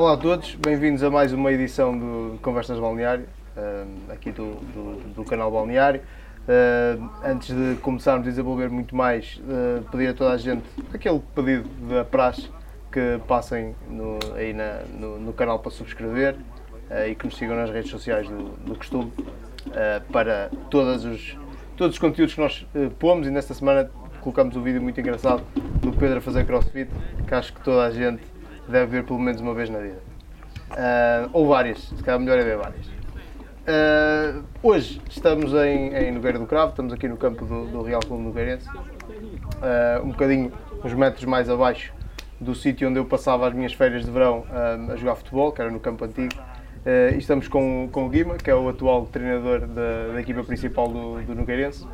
Olá a todos, bem-vindos a mais uma edição do Conversas Balneário, uh, aqui do, do, do, canal Balneário. Uh, antes de começarmos a desenvolver muito mais, uh, pedir a toda a gente aquele pedido da praxe que passem no, aí na, no, no, canal para subscrever e que nos sigam nas redes sociais do, do costume para todos os, todos os conteúdos que nós pomos e nesta semana colocamos um vídeo muito engraçado do Pedro a fazer crossfit que acho que toda a gente deve ver pelo menos uma vez na vida. Uh, ou várias, se calhar melhor é ver várias. Uh, hoje estamos em, em Nogueira do Cravo, estamos aqui no campo do, do Real Clube Nogueirense, uh, um bocadinho uns metros mais abaixo do sítio onde eu passava as minhas férias de verão a jogar futebol, que era no campo antigo. e estamos com, com o Guima, que é o atual treinador da, da equipa principal do, do Nogueirense,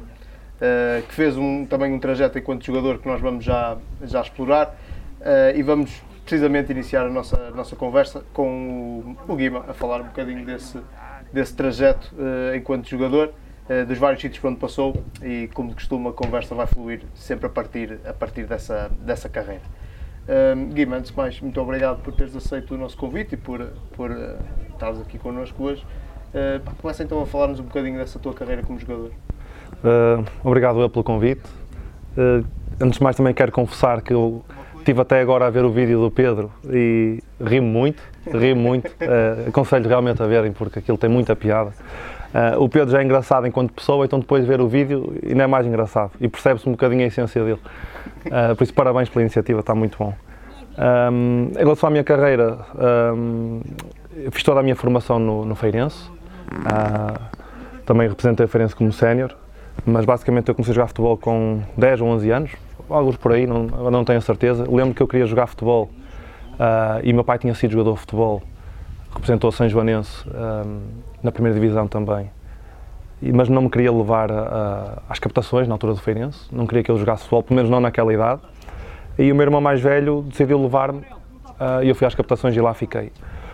que fez um, também um trajeto enquanto jogador que nós vamos já, já explorar. e vamos precisamente iniciar a nossa, a nossa conversa com o, o Guima, a falar um bocadinho desse, desse trajeto uh, enquanto jogador, uh, dos vários sítios por onde passou e, como de costume, a conversa vai fluir sempre a partir, a partir dessa, dessa carreira. Uh, Guima, antes de mais, muito obrigado por teres aceito o nosso convite e por, por uh, estares aqui connosco hoje. Começa então a falar-nos um bocadinho dessa tua carreira como jogador. obrigado eu pelo convite. antes de mais, também quero confessar que eu Estive até agora a ver o vídeo do Pedro e ri-me muito, ri-me muito. Uh, aconselho realmente a verem porque aquilo tem muita piada. Uh, o Pedro já é engraçado enquanto pessoa, então depois de ver o vídeo ainda é mais engraçado e percebe-se um bocadinho a essência dele. Uh, por isso, parabéns pela iniciativa, está muito bom. Um, em relação à minha carreira, um, fiz toda a minha formação no, no Feirense. Também representei o Feirense como sénior, mas basicamente eu comecei a jogar futebol com 10 ou 11 anos, alguns por aí, não, não tenho certeza. Lembro que eu queria jogar futebol uh, e meu pai tinha sido jogador de futebol, representou São Joanense ah, na primeira divisão também. E, mas não me queria levar a, a, às captações na altura do Feirense, não queria que eu jogasse futebol, pelo menos não naquela idade. E o meu irmão mais velho decidiu levar-me uh, e eu fui às captações e lá fiquei.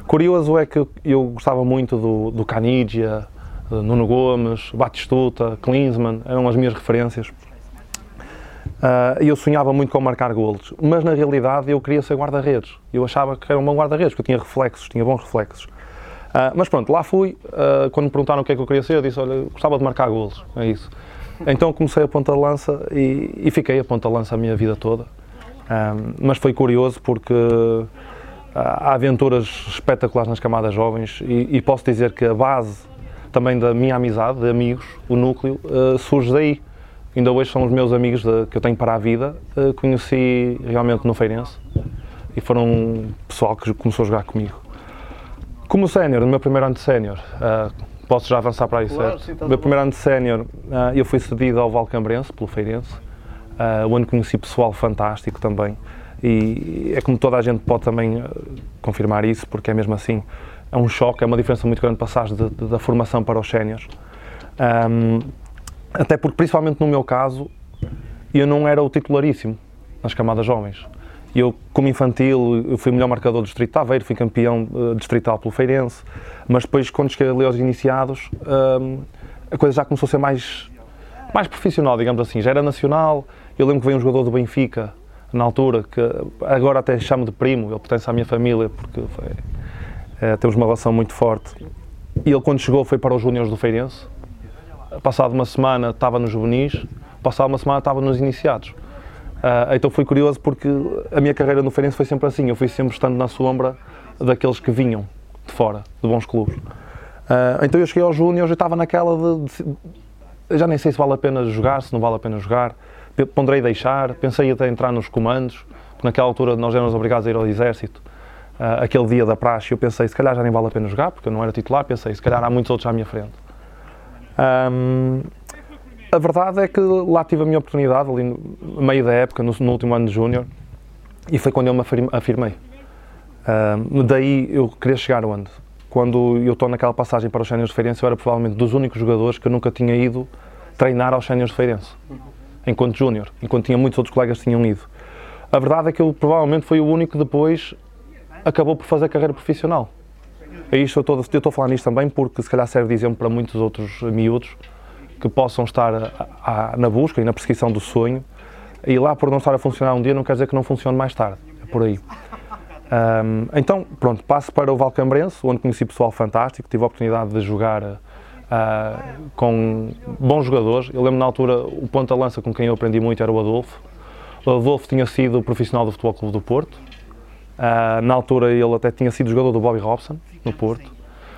Curioso é que eu gostava muito do, do Canidia, Nuno Gomes, Batistuta, Klinsmann, eram as minhas referências. Uh, eu sonhava muito com marcar golos, mas na realidade eu queria ser guarda-redes. Eu achava que era um bom guarda-redes, porque eu tinha reflexos, tinha bons reflexos. Uh, mas pronto, lá fui. Uh, quando me perguntaram o que é que eu queria ser, eu disse: Olha, gostava de marcar golos, é isso. Então comecei a ponta de lança e, e fiquei a ponta de lança a minha vida toda. mas foi curioso porque há aventuras espetaculares nas camadas jovens e, e, posso dizer que a base também da minha amizade, de amigos, o núcleo, surge daí ainda hoje são os meus amigos de, que eu tenho para a vida. Uh, conheci realmente no Feirense e foram um pessoal que começou a jogar comigo. Como sénior, no meu primeiro ano de sénior, uh, posso já avançar para aí, claro, certo? Sim, no meu primeiro ano de sénior, uh, eu fui cedido ao Valcambrense, pelo Feirense, uh, onde conheci pessoal fantástico também. E é como toda a gente pode também confirmar isso, porque é mesmo assim, é um choque, é uma diferença muito grande passar da formação para os séniores. Um, até porque, principalmente no meu caso, eu não era o titularíssimo nas camadas jovens. Eu, como infantil, eu fui melhor marcador do Distrito de Aveiro, fui campeão uh, distrital pelo Feirense, mas depois, quando cheguei ali aos iniciados, uh, a coisa já começou a ser mais, mais profissional, digamos assim. Já era nacional. Eu lembro que veio um jogador do Benfica, na altura, que agora até chamo de primo, ele pertence à minha família, porque foi, é, temos uma relação muito forte. E ele, quando chegou, foi para os Júniores do Feirense, passado uma semana estava nos juvenis, passado uma semana estava nos iniciados. Uh, então fui curioso porque a minha carreira no Feirense foi sempre assim, eu fui sempre estando na sombra daqueles que vinham de fora, de bons clubes. Uh, então eu cheguei aos Júniors e estava naquela de, de, já nem sei se vale a pena jogar, se não vale a pena jogar, ponderei deixar, pensei até entrar nos comandos, porque naquela altura nós éramos obrigados a ir ao exército, uh, aquele dia da praxe eu pensei se calhar já nem vale a pena jogar, porque eu não era titular, pensei se calhar há muitos outros à minha frente. Um, a verdade é que lá tive a minha oportunidade, ali no meio da época, no, no último ano de Júnior, e foi quando eu me afirmei. Um, daí eu queria chegar onde? Quando eu estou naquela passagem para os Séniores de Feirense, eu era provavelmente dos únicos jogadores que eu nunca tinha ido treinar aos Séniores de Feirense, enquanto Júnior, enquanto tinha muitos outros colegas que tinham ido. A verdade é que eu provavelmente fui o único que depois acabou por fazer carreira profissional. É isto, eu estou, eu estou a falar nisto também porque se calhar serve de exemplo para muitos outros miúdos que possam estar a, a, na busca e na perseguição do sonho e lá por não estar a funcionar um dia não quer dizer que não funcione mais tarde, é por aí. Um, então, pronto, passo para o Valcambrense, onde conheci pessoal fantástico, tive a oportunidade de jogar uh, com bons jogadores. Eu lembro na altura, o ponta-lança com quem eu aprendi muito era o Adolfo. O Adolfo tinha sido profissional do Futebol Clube do Porto. Uh, na altura ele até tinha sido jogador do Bobby Robson, no Porto.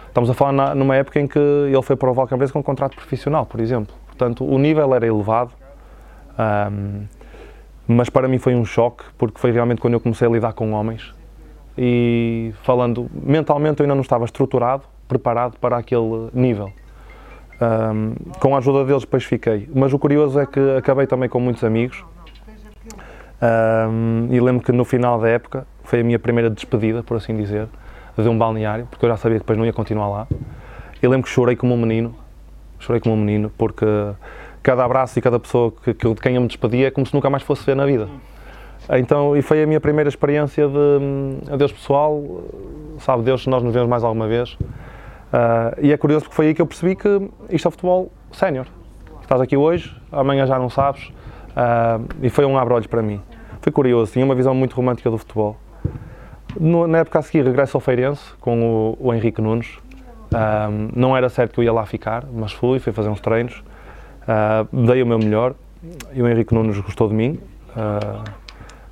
Estamos a falar na, numa época em que ele foi para o Valcambrense com um contrato profissional, por exemplo. Portanto, o nível era elevado. Um, mas para mim foi um choque, porque foi realmente quando eu comecei a lidar com homens e falando mentalmente eu ainda não estava estruturado, preparado para aquele nível. Um, com a ajuda deles depois fiquei. Mas o curioso é que acabei também com muitos amigos um, e lembro que no final da época foi a minha primeira despedida, por assim dizer, de um balneário, porque eu já sabia que depois não ia continuar lá. E lembro que chorei como um menino, chorei como um menino, porque cada abraço e cada pessoa que, que, de quem eu me despedia é como se nunca mais fosse ver na vida. Então, e foi a minha primeira experiência de um, adeus pessoal, sabe Deus se nós nos vemos mais alguma vez. Uh, e é curioso porque foi aí que eu percebi que isto é futebol sénior. Estás aqui hoje, amanhã já não sabes. Uh, e foi um abre-olhos para mim. Foi curioso, tinha uma visão muito romântica do futebol. No, na época a seguir, regresso ao Feirense com o, o Henrique Nunes. Uh, não era certo que eu ia lá ficar, mas fui, fui fazer uns treinos. dei o meu melhor e o Henrique Nunes gostou de mim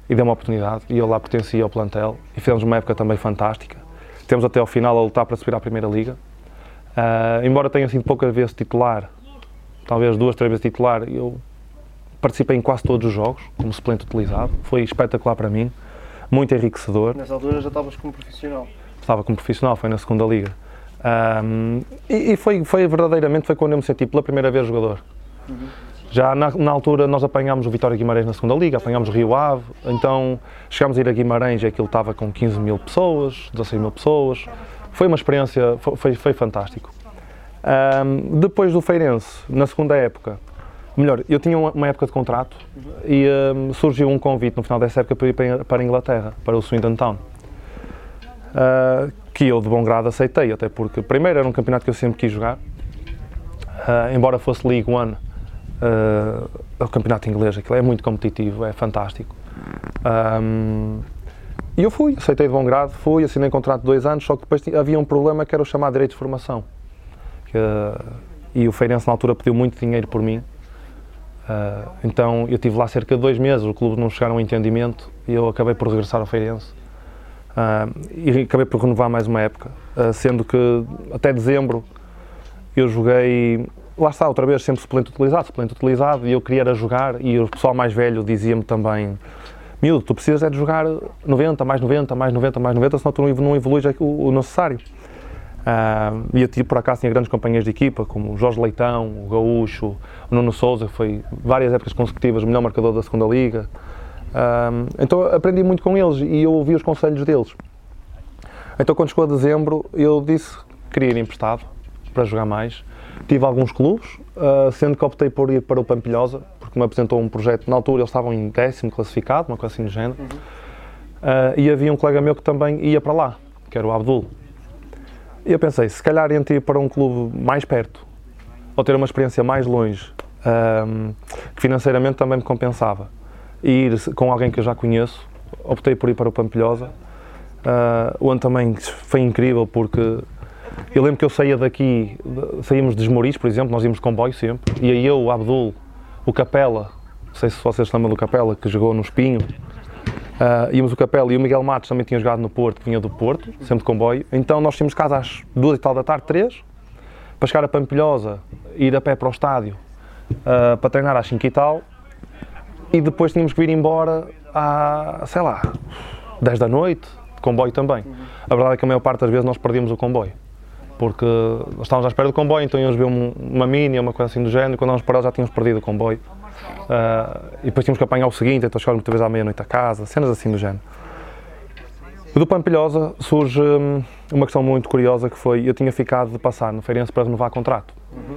e deu uma oportunidade e eu lá pertencia ao plantel e fizemos uma época também fantástica. Temos até ao final a lutar para subir à Primeira Liga. Uh, embora tenha sido poucas vezes titular, talvez duas, três vezes titular, eu participei em quase todos os jogos, como suplente utilizado. Foi espetacular para mim, muito enriquecedor. Nessa altura já estavas como profissional? Estava como profissional, foi na segunda Liga. Um, e, e foi, foi verdadeiramente foi quando eu me senti pela primeira vez jogador. Uhum. Já na, na, altura nós apanhámos o Vitória Guimarães na segunda liga, apanhámos o Rio Ave, então chegámos a ir a Guimarães e aquilo estava com 15 mil pessoas, 16 mil pessoas. Foi uma experiência, foi, foi fantástico. Um, depois do Feirense, na segunda época, melhor, eu tinha uma, época de contrato e um, surgiu um convite no final dessa época para ir para, a Inglaterra, para o Swindon Town. Uh, que eu de bom grado aceitei, até porque primeiro era um campeonato que eu sempre quis jogar, uh, embora fosse League One, uh, o campeonato inglês, aquilo é muito competitivo, é fantástico. Um, e eu fui, aceitei de bom grado, fui, assinei contrato de dois anos, só que depois havia um problema que era o chamado direito de formação. Que, e o Feirense na altura pediu muito dinheiro por mim. Uh, então eu tive lá cerca de dois meses, o clube não chegaram a um entendimento e eu acabei por regressar ao Feirense. Uh, e acabei por renovar mais uma época, sendo que até dezembro eu joguei lá está, outra vez, sempre suplente utilizado, suplente utilizado, e eu queria era jogar, e o pessoal mais velho dizia-me também, miúdo, tu precisas é de jogar 90, mais 90, mais 90, mais 90, senão tu não evoluís o necessário. Uh, e eu tive, por acaso, tinha grandes companheiros de equipa, como o Jorge Leitão, o Gaúcho, o Nuno Souza, que foi várias épocas consecutivas o melhor marcador da segunda Liga. Uh, então aprendi muito com eles e eu ouvi os conselhos deles. Então quando chegou a dezembro, eu disse que queria ir emprestado para jogar mais Tive alguns clubes, uh, sendo que optei por ir para o Pampilhosa, porque me apresentou um projeto. Na altura eles estavam em décimo classificado, uma coisa assim do género. Uhum. Uh, e havia um colega meu que também ia para lá, que era o Abdul. E eu pensei, se calhar entre ir para um clube mais perto, ou ter uma experiência mais longe, um, que financeiramente também me compensava, e ir com alguém que eu já conheço, optei por ir para o Pampilhosa, uh, onde também foi incrível porque eu lembro que eu saía daqui, saímos de Esmoriz, por exemplo, nós íamos de comboio sempre, e aí eu, o Abdul, o Capela, não sei se vocês lembram do Capela, que jogou no Espinho, uh, íamos o Capela e o Miguel Matos também tinha jogado no Porto, que vinha do Porto, sempre de comboio, então nós tínhamos casa às duas e tal da tarde, três, para chegar a Pampilhosa, ir a pé para o estádio, uh, para treinar às cinco e tal, e depois tínhamos que vir embora à, sei lá, 10 da noite, de comboio também. A verdade é que a maior parte das vezes nós perdíamos o comboio porque estávamos à espera do comboio, então íamos ver uma mini uma coisa assim do género, e quando nós paramos já tínhamos perdido o comboio. Uh, e depois tínhamos que apanhar o seguinte, então chegávamos muitas vezes à meia-noite a casa, cenas assim do género. Do Pampilhosa surge hum, uma questão muito curiosa que foi, eu tinha ficado de passar no Feirense para renovar contrato. Uhum.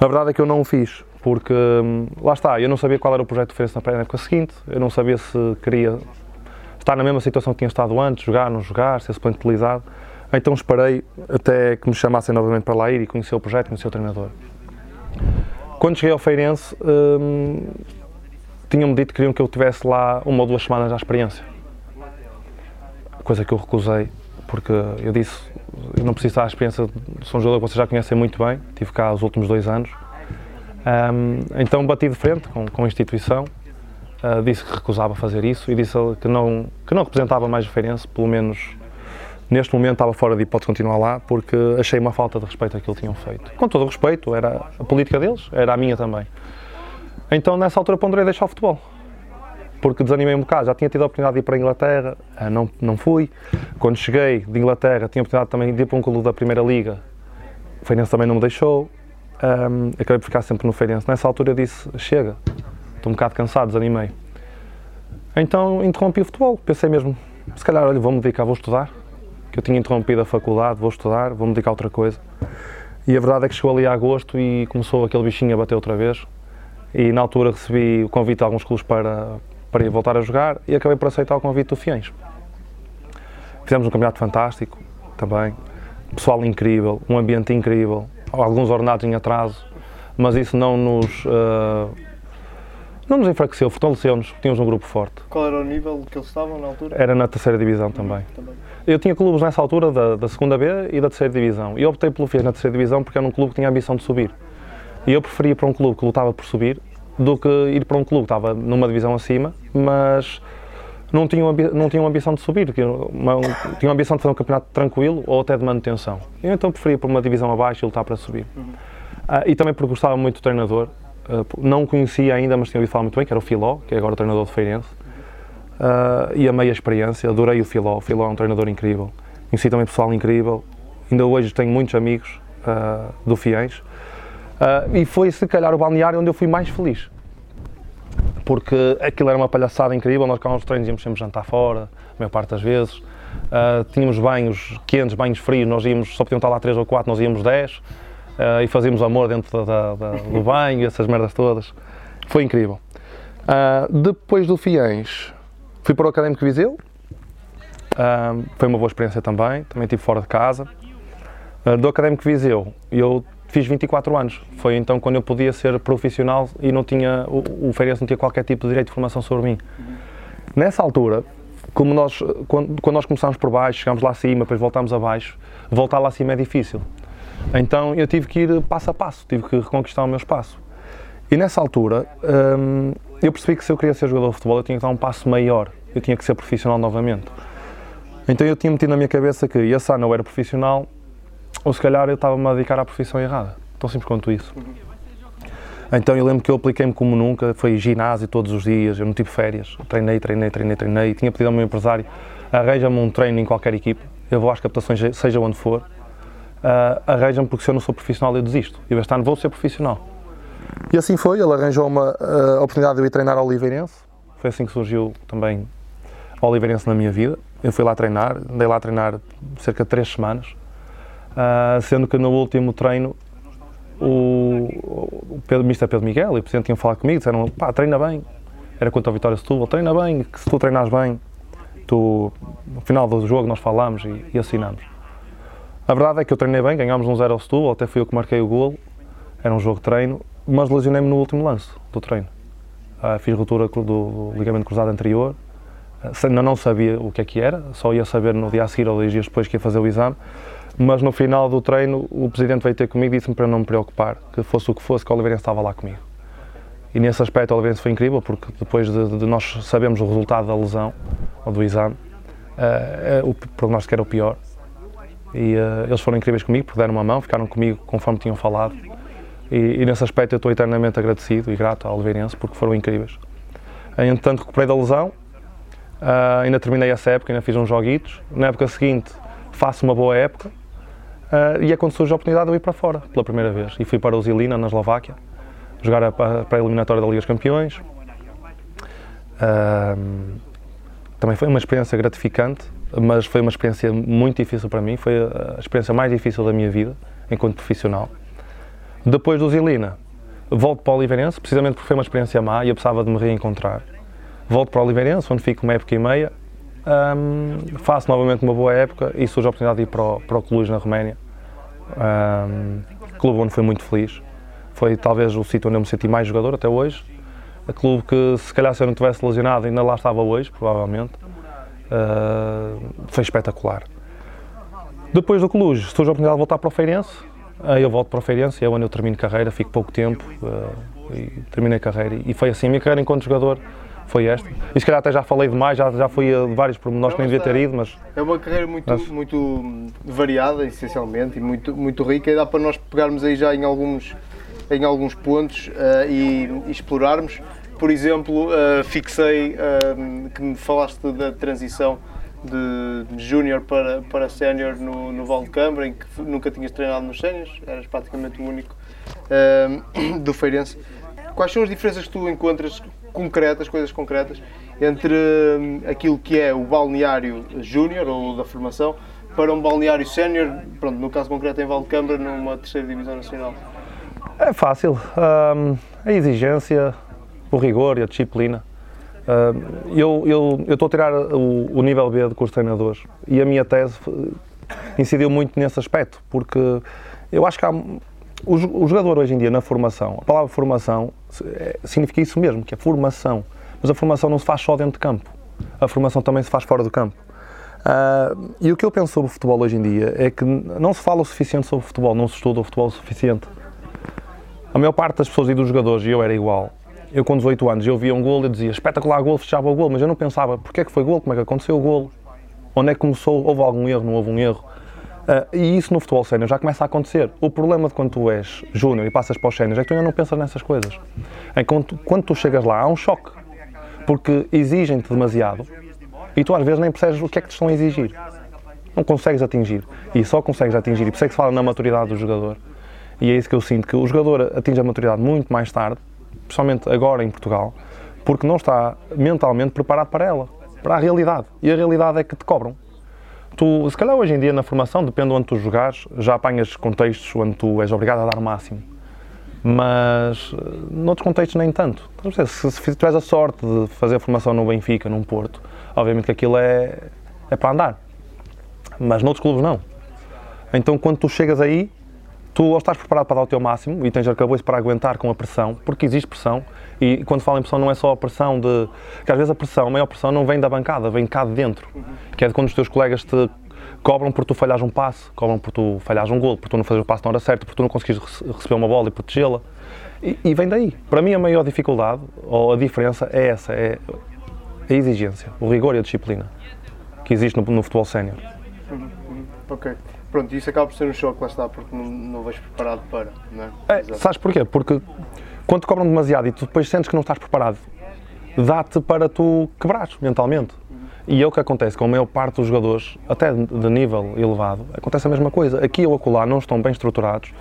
A verdade é que eu não o fiz, porque hum, lá está, eu não sabia qual era o projeto do Feirense na época seguinte, eu não sabia se queria estar na mesma situação que tinha estado antes, jogar, não jogar, ser suplente utilizado. Então esperei até que me chamassem novamente para lá ir e conhecer o projeto, conhecer o treinador. Quando cheguei ao Feirense, hum, tinham-me dito que queriam que eu tivesse lá uma ou duas semanas à experiência. coisa que eu recusei, porque eu disse, eu não preciso estar à experiência de São João que vocês já conhecem muito bem, tive cá os últimos dois anos. Um, então bati de frente com, com a instituição, uh, disse que recusava fazer isso e disse que não, que não representava mais o Feirense, pelo menos neste momento estava fora de hipótese continuar lá, porque achei uma falta de respeito àquilo que tinham feito. Com todo o respeito, era a política deles, era a minha também. Então nessa altura ponderei deixar o futebol porque desanimei um bocado. Já tinha tido a oportunidade de ir para a Inglaterra, eh, não, não fui. Quando cheguei de Inglaterra, tinha a oportunidade também de ir para um clube da Primeira Liga. O Feirense também não me deixou. Um, acabei por ficar sempre no Feirense. Nessa altura disse: chega, estou um bocado cansado, desanimei. Então interrompi o futebol. Pensei mesmo: se calhar, olha, vou-me dedicar, vou estudar. Que eu tinha interrompido a faculdade, vou estudar, vou-me dedicar a outra coisa. E a verdade é que chegou ali a agosto e começou aquele bichinho a bater outra vez. E na altura recebi o convite de alguns clubes para, para ir voltar a jogar e acabei por aceitar o convite do Fiens. Fizemos um campeonato fantástico também, pessoal incrível, um ambiente incrível, alguns ordenados em atraso, mas isso não nos uh, não nos enfraqueceu, fortaleceu-nos, tínhamos um grupo forte. Qual era o nível que eles estavam na altura? Era na terceira divisão também. Uhum, também. Eu tinha clubes nessa altura da, da segunda B e da terceira divisão. E optei pelo Fies na terceira divisão porque era um clube que tinha a ambição de subir. E eu preferia para um clube que lutava por subir do que ir para um clube que estava numa divisão acima, mas não tinham, não tinham ambição de subir, uma, tinham ambição de fazer um campeonato tranquilo ou até de manutenção. Eu então preferia para uma divisão abaixo e lutar para subir. Uhum. Uh, e também porque gostava muito do treinador, não o conhecia ainda, mas tinha ouvido falar muito bem, que era o Filó, que é agora treinador de Feirense, uh, e amei a experiência, adorei o Filó, o Filó é um treinador incrível, conheci também pessoal incrível, ainda hoje tenho muitos amigos do Fiéis, Uh, e foi, se calhar, o balneário onde eu fui mais feliz. Porque aquilo era uma palhaçada incrível, nós cá nos treinos íamos sempre jantar fora, a maior parte das vezes. Uh, tínhamos banhos quentes, banhos frios, nós íamos, só podiam estar lá 3 ou 4, nós íamos 10 uh, e fazíamos amor dentro da, da, do banho, essas merdas todas. Foi incrível. Uh, depois do Fiens, fui para o Académico Viseu. foi uma boa experiência também, também estive fora de casa. do Académico Viseu, eu fiz 24 anos. Foi então quando eu podia ser profissional e não tinha, o, o Feirense não tinha qualquer tipo de direito de formação sobre mim. Nessa altura, como nós, quando, quando nós começámos por baixo, chegámos lá acima, depois voltámos abaixo, voltar lá acima é difícil. Então eu tive que ir passo a passo, tive que reconquistar o meu espaço. E nessa altura, hum, eu percebi que se eu queria ser jogador de futebol, eu tinha que dar um passo maior, eu tinha que ser profissional novamente. Então eu tinha metido na minha cabeça que esse ano eu era profissional, ou se calhar eu estava-me a dedicar à profissão errada. Tão simples quanto isso. Então eu lembro que eu apliquei-me como nunca, foi ginásio todos os dias, eu não tive férias, treinei, treinei, treinei, treinei, tinha pedido ao meu empresário, arranja-me um treino em qualquer equipa, eu vou às captações, seja onde for, uh, arranja-me porque se eu não sou profissional eu desisto, e este ano vou ser profissional. E assim foi, ele arranjou uma uh, oportunidade de eu ir treinar ao Oliveirense, foi assim que surgiu também o Oliveirense na minha vida, eu fui lá treinar, andei lá a treinar cerca de três semanas, uh, sendo que no último treino o, o Pedro, Mr. Pedro Miguel e o Presidente tinham falado comigo, disseram, pá, treina bem, era contra a Vitória Setúbal, treina bem, que se tu treinas bem, tu, no final do jogo nós falamos e, e assinamos. A verdade é que eu treinei bem, ganhámos um 0 ao Setúbal, até fui eu que marquei o golo, era um jogo de treino, mas lesionei-me no último lance do treino. Uh, fiz ruptura do, ligamento cruzado anterior, uh, não sabia o que é que era, só ia saber no dia a seguir ou dois dias depois que ia fazer o exame, mas no final do treino, o presidente veio ter comigo e disse-me para não me preocupar, que fosse o que fosse, que o Oliveirense estava lá comigo. E nesse aspecto, o Oliveirense foi incrível, porque depois de, de nós sabermos o resultado da lesão, ou do exame, uh, o prognóstico era o pior. E uh, eles foram incríveis comigo, porque deram uma mão, ficaram comigo conforme tinham falado. E, e nesse aspecto, eu estou eternamente agradecido e grato ao Oliveirense, porque foram incríveis. Entretanto, recuperei da lesão, uh, ainda terminei essa época, ainda fiz uns joguitos. Na época seguinte, faço uma boa época Uh, e é quando surge a oportunidade de eu ir para fora, pela primeira vez. E fui para o Zilina, na Eslováquia, jogar a, para a eliminatória da Liga dos Campeões. Uh, também foi uma experiência gratificante, mas foi uma experiência muito difícil para mim. Foi a experiência mais difícil da minha vida, enquanto profissional. Depois do Zilina, volto para o Oliveirense, precisamente porque foi uma experiência má e eu precisava de me reencontrar. Volto para o Oliveirense, onde fico uma época e meia, um, faço novamente uma boa época e surge a oportunidade de ir para o, para o Cluj na Roménia. Um, clube onde fui muito feliz. Foi talvez o sítio onde eu me senti mais jogador até hoje. A clube que, se calhar, se eu não tivesse lesionado, ainda lá estava hoje, provavelmente. Uh, foi espetacular. Depois do Cluj, surge a oportunidade de voltar para o Feirense, aí eu volto para o Feirense, é onde eu termino carreira, fico pouco tempo uh, e terminei a carreira. E foi assim, a minha carreira enquanto jogador foi esta. E se calhar até já falei demais, já, já fui a vários pormenores que nem devia ter ido, mas... É uma carreira muito, mas... muito variada, essencialmente, e muito, muito rica, e dá para nós pegarmos aí já em alguns, em alguns pontos uh, e, e, explorarmos. Por exemplo, uh, fixei uh, que me falaste da transição de júnior para, para sénior no, no Val de Câmara, em que nunca tinhas treinado nos séniores, eras praticamente o único do Feirense. Quais são as diferenças que tu encontras concretas, coisas concretas, entre hum, aquilo que é o balneário júnior ou da formação para um balneário sénior, no caso concreto em Valdecambra, numa terceira divisão nacional? É fácil. A exigência, o rigor e a disciplina. Um, eu, eu, eu estou a tirar o, o nível B de curso de treinadores e a minha tese incidiu muito nesse aspecto, porque eu acho que há, o, o jogador hoje em dia na formação, a palavra formação é, significa isso mesmo, que é formação. Mas a formação não se faz só dentro de campo. A formação também se faz fora do campo. Uh, e o que eu penso sobre o futebol hoje em dia é que não se fala o suficiente sobre o futebol, não se estuda o futebol o suficiente. A maior parte das pessoas e dos jogadores, e eu era igual, eu com 18 anos, eu via um gol e dizia espetacular gol, fechava o gol, mas eu não pensava porque é que foi gol, como é que aconteceu o gol, onde é que começou, houve algum erro, não houve um erro. Uh, e isso no futebol sénior já começa a acontecer. O problema de quando tu és júnior e passas para os séniores é que tu ainda não pensas nessas coisas. É tu, quando tu chegas lá há um choque, porque exigem-te demasiado e tu às vezes nem percebes o que é que te estão a exigir. Não consegues atingir. E só consegues atingir. E por isso é que se fala na maturidade do jogador. E é isso que eu sinto, que o jogador atinge a maturidade muito mais tarde, principalmente agora em Portugal, porque não está mentalmente preparado para ela, para a realidade. E a realidade é que te cobram tu, se calhar hoje em dia na formação, depende de onde tu jogares, já apanhas contextos onde tu és obrigado a dar o máximo. Mas eh, noutros contextos nem tanto. Se, se tiveres a sorte de fazer formação no Benfica, num Porto, obviamente que aquilo é, é para andar. Mas noutros clubes não. Então quando tu chegas aí, tu ou estás preparado para dar o teu máximo e tens arcabouço para aguentar com a pressão, porque existe pressão, e quando falo em pressão não é só a pressão de... que às vezes a pressão, a maior pressão não vem da bancada, vem cá de dentro, que é de quando os teus colegas te cobram por tu falhares um passe, cobram por tu falhares um gol, por tu não fazeres o passe na hora certa, por tu não conseguires receber uma bola e protegê-la. E, e, vem daí. Para mim a maior dificuldade, ou a diferença, é essa, é a exigência, o rigor e a disciplina que existe no, no futebol sénior. Uhum, uhum. Ok. Pronto, isso acaba por ser um choque, lá está, porque não, não vais preparado para, não é? é sabes porquê? Porque quando te cobram demasiado e tu depois sentes que não estás preparado, dá-te para tu quebrares mentalmente. E é o que acontece com a maior parte dos jogadores, até de nível elevado, acontece a mesma coisa. Aqui ou acolá não estão bem estruturados,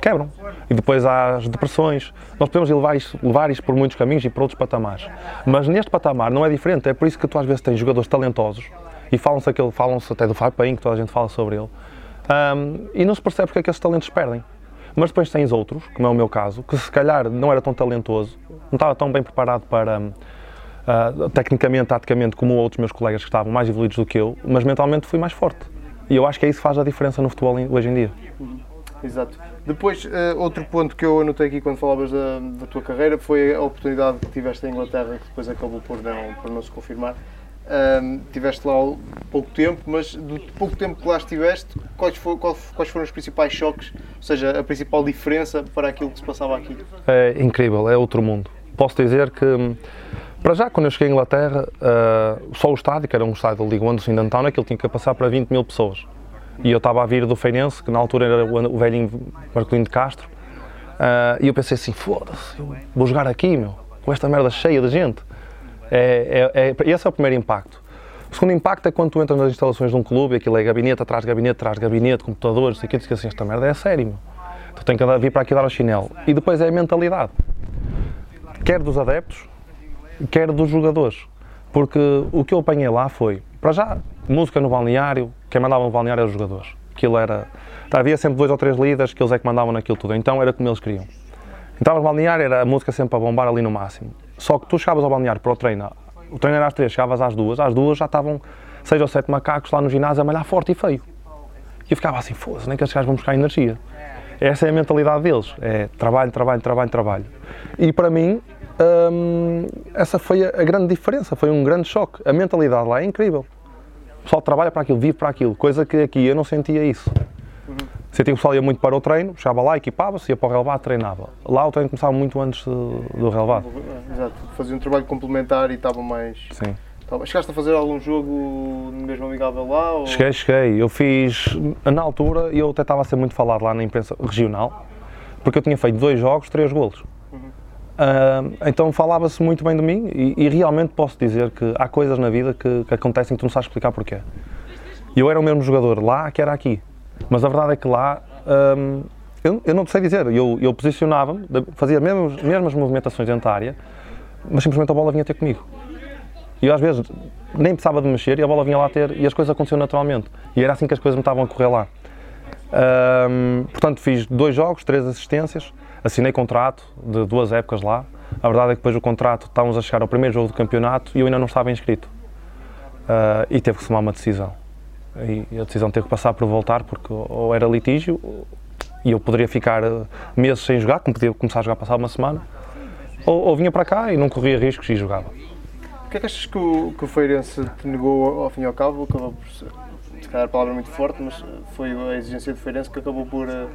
quebram. E depois há as depressões. Nós podemos levar isto, levar isto por muitos caminhos e por outros patamares. Mas neste patamar não é diferente. É por isso que tu às vezes tens jogadores talentosos e falam-se falam até do Fábio Paim, que toda a gente fala sobre ele um, e não se percebe porque é que esses talentos perdem. Mas depois tens outros, como é o meu caso, que se calhar não era tão talentoso, não estava tão bem preparado para, uh, tecnicamente, taticamente, como outros meus colegas que estavam mais evoluídos do que eu, mas mentalmente fui mais forte. E eu acho que é isso que faz a diferença no futebol hoje em dia. Exato. Depois, uh, outro ponto que eu anotei aqui quando falavas da, da, tua carreira foi a oportunidade que tiveste em Inglaterra, que depois acabou por não, por não se confirmar, um, tiveste lá pouco tempo, mas do pouco tempo que lá estiveste, quais, for, quais foram os principais choques, ou seja, a principal diferença para aquilo que se passava aqui? É incrível, é outro mundo. Posso dizer que, para já, quando eu cheguei à Inglaterra, uh, só o estádio, que era um estádio de Liga 1 do Swindon aquilo tinha que passar para 20 mil pessoas. E eu estava a vir do Feirense, que na altura era o velhinho Marcolino de Castro, uh, e eu pensei assim: foda-se, vou jogar aqui, meu, com esta merda cheia de gente. É, é, é, esse é o primeiro impacto. O segundo impacto é quando tu entras nas instalações de um clube, aquilo é gabinete atrás de gabinete, atrás de gabinete, computadores, aquilo, que assim, esta merda é sério, meu. Tu tens que vir para aqui dar o chinelo. E depois é a mentalidade, quer dos adeptos, quer dos jogadores. Porque o que eu apanhei lá foi, para já, música no balneário, quem mandava no balneário eram os jogadores. Aquilo era. Havia sempre dois ou três líderes que eles é que mandavam naquilo tudo, então era como eles queriam. Então, no balneário era a música sempre a bombar ali no máximo. Só que tu chegavas ao balneário para o treino, o treino era às três, chegavas às duas, às duas já estavam seis ou sete macacos lá no ginásio a malhar forte e feio. E eu ficava assim, foda-se, nem que estes gajos vão buscar energia. Essa é a mentalidade deles, é trabalho, trabalho, trabalho, trabalho. E para mim, hum, essa foi a, grande diferença, foi um grande choque. A mentalidade lá é incrível. pessoal trabalha para aquilo, vive para aquilo, coisa que aqui eu não sentia isso. Sentia que o pessoal ia muito para o treino, chegava lá, equipava-se, ia para o relevado, treinava. Lá o treino começava muito antes do relevado. Exato, fazia um trabalho complementar e estava mais. Sim. Chegaste a fazer algum jogo mesmo amigável lá? Ou... Cheguei, cheguei. Eu fiz, na altura, eu até estava a ser muito falado lá na imprensa regional, porque eu tinha feito dois jogos, três golos. Uh, então falava-se muito bem de mim e, e, realmente posso dizer que há coisas na vida que, que acontecem que tu não sabes explicar porquê. Eu era o mesmo jogador lá que era aqui, mas a verdade é que lá um, eu, eu, não sei dizer, eu, eu posicionava-me, fazia as mesmas, mesmas movimentações dentro da área, mas simplesmente a bola vinha ter comigo. E eu às vezes nem precisava de mexer e a bola vinha lá ter e as coisas aconteciam naturalmente. E era assim que as coisas me estavam a correr lá. Um, portanto, fiz dois jogos, três assistências, assinei contrato de duas épocas lá. A verdade é que depois do contrato estávamos a chegar ao primeiro jogo do campeonato e eu ainda não estava inscrito. Uh, e teve que tomar uma decisão. E a decisão teve que passar por voltar, porque ou era litígio e eu poderia ficar meses sem jogar, como podia começar a jogar passado uma semana, ou, ou vinha para cá e não corria riscos e jogava. O que é que achas que o, que o Feirense te negou ao fim e ao cabo? Acabou por ser, se calhar a palavra é muito forte, mas foi a exigência do Feirense que acabou por, eh,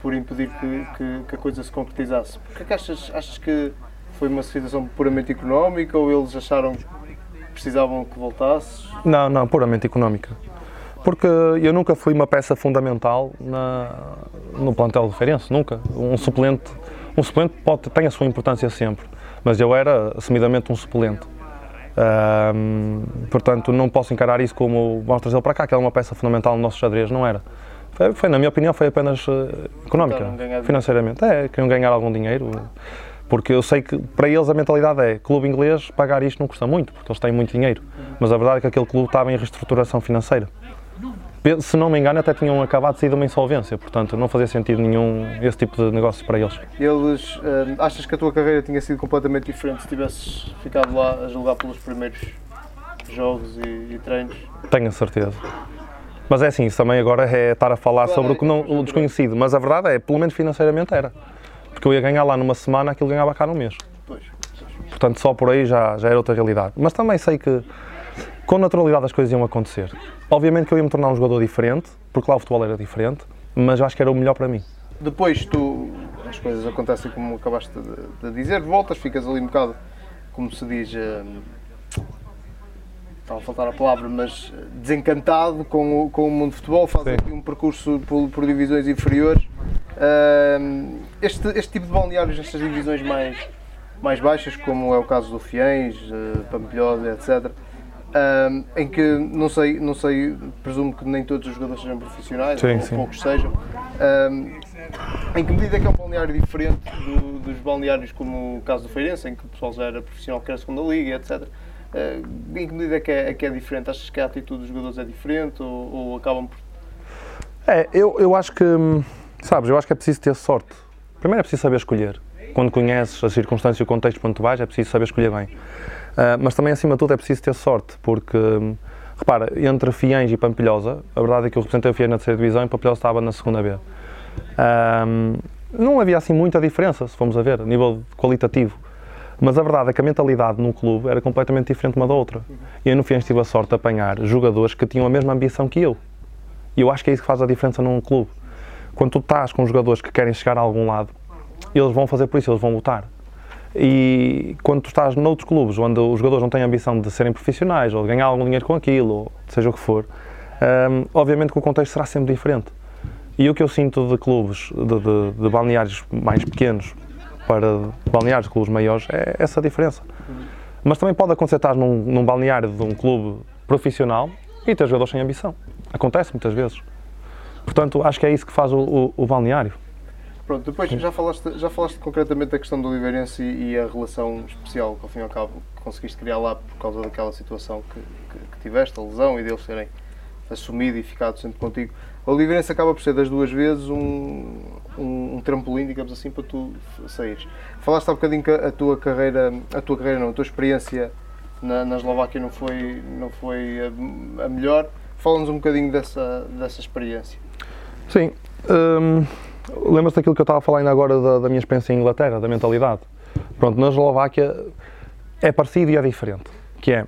por impedir que, que, que a coisa se concretizasse. O que é que achas, achas que foi uma situação puramente económica ou eles acharam precisavam que voltasses? Não, não, puramente económica. Porque eu nunca fui uma peça fundamental na, no plantel do Feirense, nunca. Um suplente, um suplente pode, tem a sua importância sempre, mas eu era assumidamente um suplente. Um, portanto, não posso encarar isso como vamos trazê-lo para cá, que é uma peça fundamental no nosso xadrez, não era. Foi, foi na minha opinião, foi apenas uh, económica, financeiramente. É, queriam ganhar algum dinheiro, porque eu sei que para eles a mentalidade é clube inglês, pagar isto não custa muito, porque eles têm muito dinheiro. Mas a verdade é que aquele clube estava em reestruturação financeira. Se não me engano, até tinham acabado de sair de uma insolvência, portanto não fazia sentido nenhum esse tipo de negócio para eles. Eles, uh, achas que a tua carreira tinha sido completamente diferente se tivesses ficado lá a julgar pelos primeiros jogos e, e treinos? Tenho a certeza. Mas é assim, isso também agora é estar a falar claro, sobre é, o, que não, o desconhecido, mas a verdade é, pelo menos financeiramente era. Porque eu ia ganhar lá numa semana aquilo ganhava cá num mês. Pois. Portanto, só por aí já, já era outra realidade. Mas também sei que com naturalidade as coisas iam acontecer. Obviamente que eu ia me tornar um jogador diferente, porque lá o futebol era diferente, mas acho que era o melhor para mim. Depois tu, as coisas acontecem como acabaste de, de dizer, voltas, ficas ali um bocado, como se diz, uh, estava a faltar a palavra, mas desencantado com o, com o mundo de futebol, fazes aqui um percurso por, por divisões inferiores. Uh, este, este tipo de balneários, estas divisões mais, mais baixas, como é o caso do Fiens, uh, Pampilhosa, etc., um, em que não sei, não sei, presumo que nem todos os jogadores sejam profissionais, sim, ou sim. poucos sejam. Em que medida é que é um balneário diferente do, dos balneários como o caso do Feirense, em que o pessoal já era profissional, que era a segunda liga, etc. Uh, em que medida é que é, é que é, diferente? Achas que a atitude dos jogadores é diferente ou, ou acabam por. É, eu, eu acho que, sabes, eu acho que é preciso ter sorte. Primeiro é preciso saber escolher. Quando conheces as circunstâncias e o contexto para onde tu vais, é preciso saber escolher bem. Uh, mas também, acima de tudo, é preciso ter sorte, porque, hum, repara, entre Fiães e Pampilhosa, a verdade é que eu representei o Fiães na terceira divisão e Pampilhosa estava na segunda B. Um, não havia assim muita diferença, se formos a ver, a nível qualitativo. Mas a verdade é que a mentalidade no clube era completamente diferente uma da outra. E eu no Fiães tive a sorte de apanhar jogadores que tinham a mesma ambição que eu. E eu acho que é isso que faz a diferença num clube. Quando tu estás com jogadores que querem chegar a algum lado, eles vão fazer por isso, eles vão lutar. E quando tu estás noutros clubes onde os jogadores não têm a ambição de serem profissionais ou de ganhar algum dinheiro com aquilo, ou seja o que for, um, obviamente que o contexto será sempre diferente. E o que eu sinto de clubes, de, de, de balneários mais pequenos para balneários clubes maiores, é essa diferença. Mas também pode acontecer estar num, num balneário de um clube profissional e ter jogadores sem ambição. Acontece muitas vezes. Portanto, acho que é isso que faz o, o, o balneário. Pronto, depois já falaste, já falaste concretamente da questão do Oliveirense e, e a relação especial que ao fim e ao cabo conseguiste criar lá por causa daquela situação que, que, que tiveste, a lesão e deles terem assumido e ficado sempre contigo. A Oliveirense acaba por ser das duas vezes um, um, um, trampolim, digamos assim, para tu saíres. Falaste há um bocadinho que a tua carreira, a tua carreira não, a tua experiência na, na Eslováquia não foi, não foi a, a melhor. Fala-nos um bocadinho dessa, dessa experiência. Sim. Hum, Lembras-te daquilo que eu estava falando agora da, da, minha experiência em Inglaterra, da mentalidade? Pronto, na Eslováquia é parecido e é diferente, que é,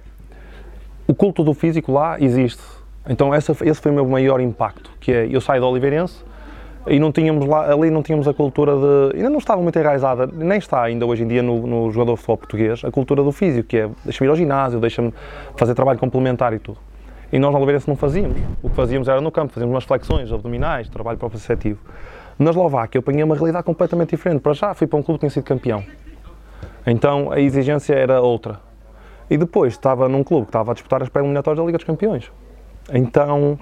o culto do físico lá existe. Então essa, esse foi o meu maior impacto, que é, eu saio do Oliveirense e não tínhamos lá, ali não tínhamos a cultura de, ainda não estava muito enraizada, nem está ainda hoje em dia no, no jogador de futebol português, a cultura do físico, que é deixa-me ir ao ginásio, deixa-me fazer trabalho complementar e tudo. E nós na Oliveirense não fazíamos. O que fazíamos era no campo, fazíamos umas flexões, abdominais, trabalho próprio seletivo. Na Eslováquia eu apanhei uma realidade completamente diferente. Para já fui para um clube que tinha sido campeão. Então a exigência era outra. E depois estava num clube que estava a disputar as pré-eliminatórias da Liga dos Campeões. Então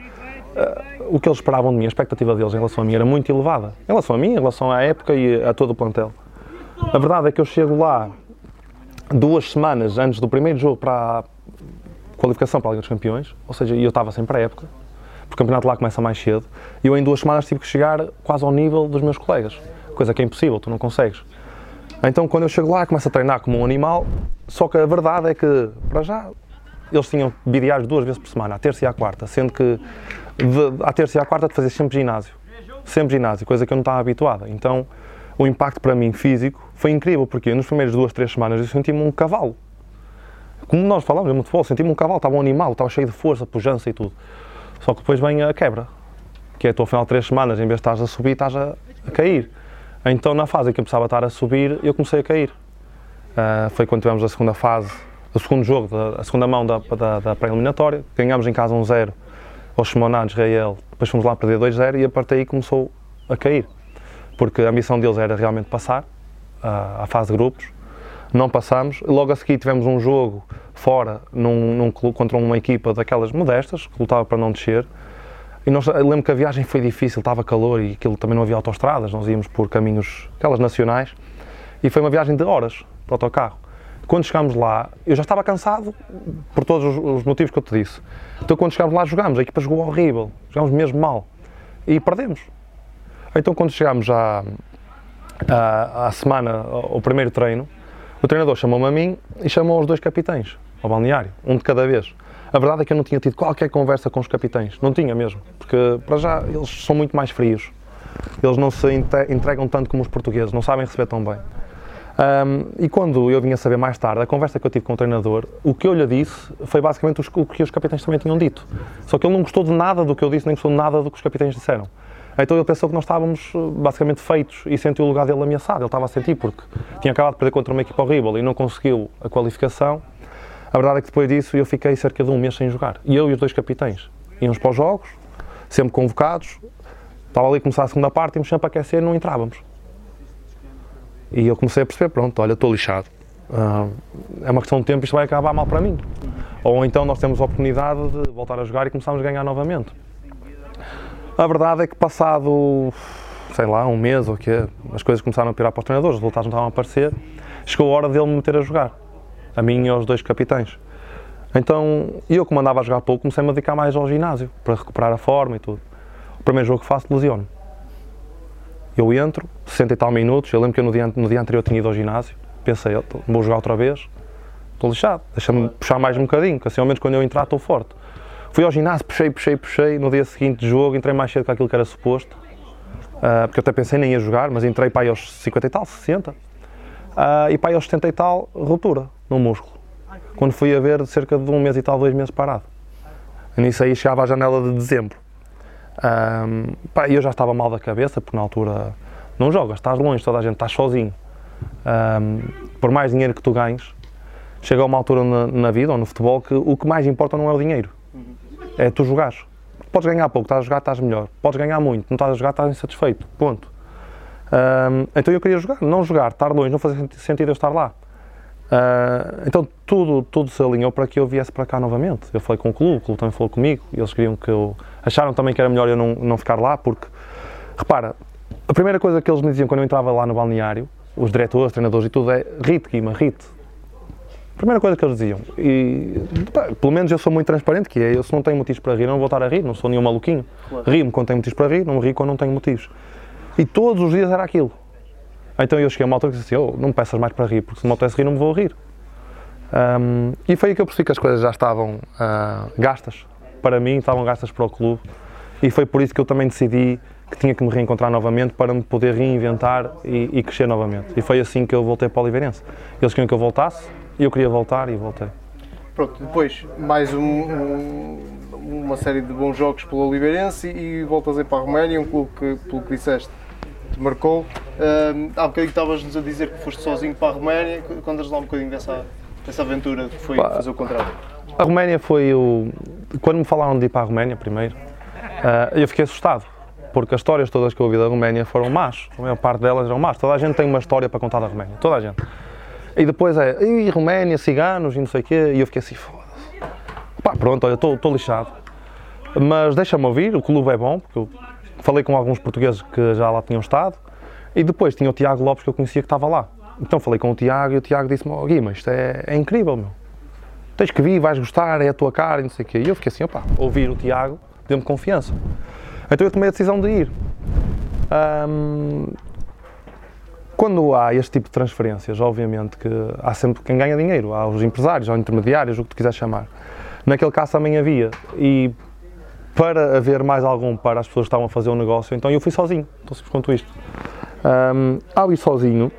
uh, o que eles esperavam de mim, a expectativa deles em relação a mim era muito elevada. Em relação a mim, em relação à época e a todo o plantel. A verdade é que eu chego lá duas semanas antes do primeiro jogo para a qualificação para a Liga dos Campeões, ou seja, eu estava sempre à época, porque o campeonato lá começa mais cedo, e eu em duas semanas tive que chegar quase ao nível dos meus colegas, coisa que é impossível, tu não consegues. Então quando eu chego lá começo a treinar como um animal, só que a verdade é que, para já, eles tinham bidiários duas vezes por semana, à terça e à quarta, sendo que de, à terça e à quarta de fazer sempre ginásio, sempre ginásio, coisa que eu não estava habituada. Então o impacto para mim físico foi incrível, porque nos primeiros duas, três semanas eu senti-me um cavalo. Como nós falamos no futebol, senti-me um cavalo, estava um animal, estava cheio de força, pujança e tudo. Só que depois vem a quebra, que é tu ao final de três semanas, em vez de estás a subir, estás a, a cair. Então na fase em que eu precisava estar a subir, eu comecei a cair. Uh, foi quando tivemos a segunda fase, o segundo jogo, da, a segunda mão da, da, da pré-eliminatória. Ganhámos em casa 1-0 um ao Shimoná Israel, depois fomos lá perder 2-0 e a partir daí começou a cair. Porque a ambição deles era realmente passar à fase de grupos. Não passamos. Logo a seguir tivemos um jogo fora num, num clube, contra uma equipa daquelas modestas, que lutava para não descer. E nós, lembro que a viagem foi difícil, estava calor e aquilo também não havia autoestradas, nós íamos por caminhos, aquelas nacionais, e foi uma viagem de horas para o autocarro. Quando chegámos lá, eu já estava cansado por todos os, os motivos que eu te disse. Então quando chegámos lá jogámos, a equipa jogou horrível, jogámos mesmo mal e perdemos. Então quando chegámos à, à, à semana, ao primeiro treino, o treinador chamou-me a mim e chamou os dois capitães ao balneário, um de cada vez. A verdade é que eu não tinha tido qualquer conversa com os capitães, não tinha mesmo, porque para já eles são muito mais frios. Eles não se entregam tanto como os portugueses, não sabem receber tão bem. Um, e quando eu vinha saber mais tarde, a conversa que eu tive com o treinador, o que eu lhe disse foi basicamente o que os capitães também tinham dito. Só que ele não gostou de nada do que eu disse, nem gostou de nada do que os capitães disseram. Então ele pensou que nós estávamos basicamente feitos e sentiu o lugar dele ameaçado. Ele estava a sentir porque tinha acabado de perder contra uma equipa horrível e não conseguiu a qualificação. A verdade é que depois disso eu fiquei cerca de um mês sem jogar. E eu e os dois capitães íamos para os jogos, sempre convocados. Estava ali a começar a segunda parte, íamos sempre a aquecer e não entrávamos. E eu comecei a perceber: pronto, olha, estou lixado. Uh, é uma questão de tempo, isto vai acabar mal para mim. Ou então nós temos a oportunidade de voltar a jogar e começarmos a ganhar novamente. A verdade é que passado, sei lá, um mês ou que as coisas começaram a pirar para os treinadores, os resultados não estavam a aparecer, chegou a hora dele me meter a jogar, a mim e aos dois capitães. Então, eu como andava a jogar pouco, comecei a me dedicar mais ao ginásio, para recuperar a forma e tudo. O primeiro jogo que faço, lesiono. Eu entro, 60 e tal minutos, eu lembro que eu no dia, no dia anterior tinha ido ao ginásio, pensei, vou jogar outra vez, estou lixado, deixa-me puxar mais um bocadinho, que assim ao menos quando eu entrar estou forte. Fui ao ginásio, puxei, puxei, puxei. No dia seguinte de jogo, entrei mais cedo que aquilo que era suposto. Uh, porque eu até pensei nem ia jogar, mas entrei para aí aos 50 e tal, 60. Uh, e para aí aos 70 e tal, ruptura no músculo. Quando fui a ver, cerca de um mês e tal, dois meses parado. Nisso aí chegava à janela de dezembro. Um, pá, eu já estava mal da cabeça, porque na altura não jogas, estás longe, toda a gente, estás sozinho. Um, por mais dinheiro que tu ganhes, chega a uma altura na, na, vida ou no futebol que o que mais importa não é o dinheiro é tu jogares. Podes ganhar pouco, estás a jogar, estás melhor. Podes ganhar muito, não estás a jogar, estás insatisfeito. Ponto. Um, então eu queria jogar, não jogar, estar longe, não fazia sentido eu estar lá. Uh, então tudo, tudo se alinhou para que eu viesse para cá novamente. Eu falei com o clube, o clube também falou comigo, e eles queriam que eu. acharam também que era melhor eu não, não ficar lá, porque, repara, a primeira coisa que eles me diziam quando eu entrava lá no balneário, os diretores, treinadores e tudo, é rite, Guima, rite. Primeira coisa que eles diziam, e pá, pelo menos eu sou muito transparente, que é eu se não tenho motivos para rir, não vou estar a rir, não sou nenhum maluquinho. Claro. Rio-me quando tenho motivos para rir, não me rio quando não tenho motivos. E todos os dias era aquilo. Então eu cheguei a uma altura que disse assim, oh, não me peças mais para rir, porque se me apetece rir não me vou rir. Um, e foi aí que eu percebi que as coisas já estavam uh, gastas para mim, estavam gastas para o clube. E foi por isso que eu também decidi que tinha que me reencontrar novamente para me poder reinventar e, e crescer novamente. E foi assim que eu voltei para o Oliveirense. Eles queriam que eu voltasse, e eu queria voltar e voltei. pronto, depois mais um, um, uma série de bons jogos pelo Oliveirense e voltas aí para a Roménia, um clube que, pelo que disseste, te marcou. Uh, há bocadinho estavas-nos a dizer que foste sozinho para a Roménia, contas lá um bocadinho dessa, dessa aventura que foi Pá, fazer o contrário. A Roménia foi o. Quando me falaram de ir para a Roménia primeiro, uh, eu fiquei assustado porque as histórias todas que eu ouvi da Roménia foram más. A maior parte delas eram más. Toda a gente tem uma história para contar da Roménia. Toda a gente. E depois é, e Roménia, ciganos e não sei o quê. E eu fiquei assim, foda-se. Pá, pronto, olha, estou lixado. Mas deixa-me ouvir, o clube é bom, porque eu falei com alguns portugueses que já lá tinham estado. E depois tinha o Tiago Lopes que eu conhecia que estava lá. Então falei com o Tiago e o Tiago disse-me, oh, Guima, isto é, é incrível, meu. Tens que vir, vais gostar, é a tua cara e não sei o quê. E eu fiquei assim, opá, ouvir o Tiago deu-me confiança. Então eu tomei a decisão de ir. Um, quando há este tipo de transferências, obviamente que há sempre quem ganha dinheiro, há os empresários, há os intermediários, o que tu quiser chamar. Naquele caso também havia. E para haver mais algum para as pessoas que estavam a fazer o um negócio, então eu fui sozinho, tão simples quanto isto. Um, ao ir sozinho,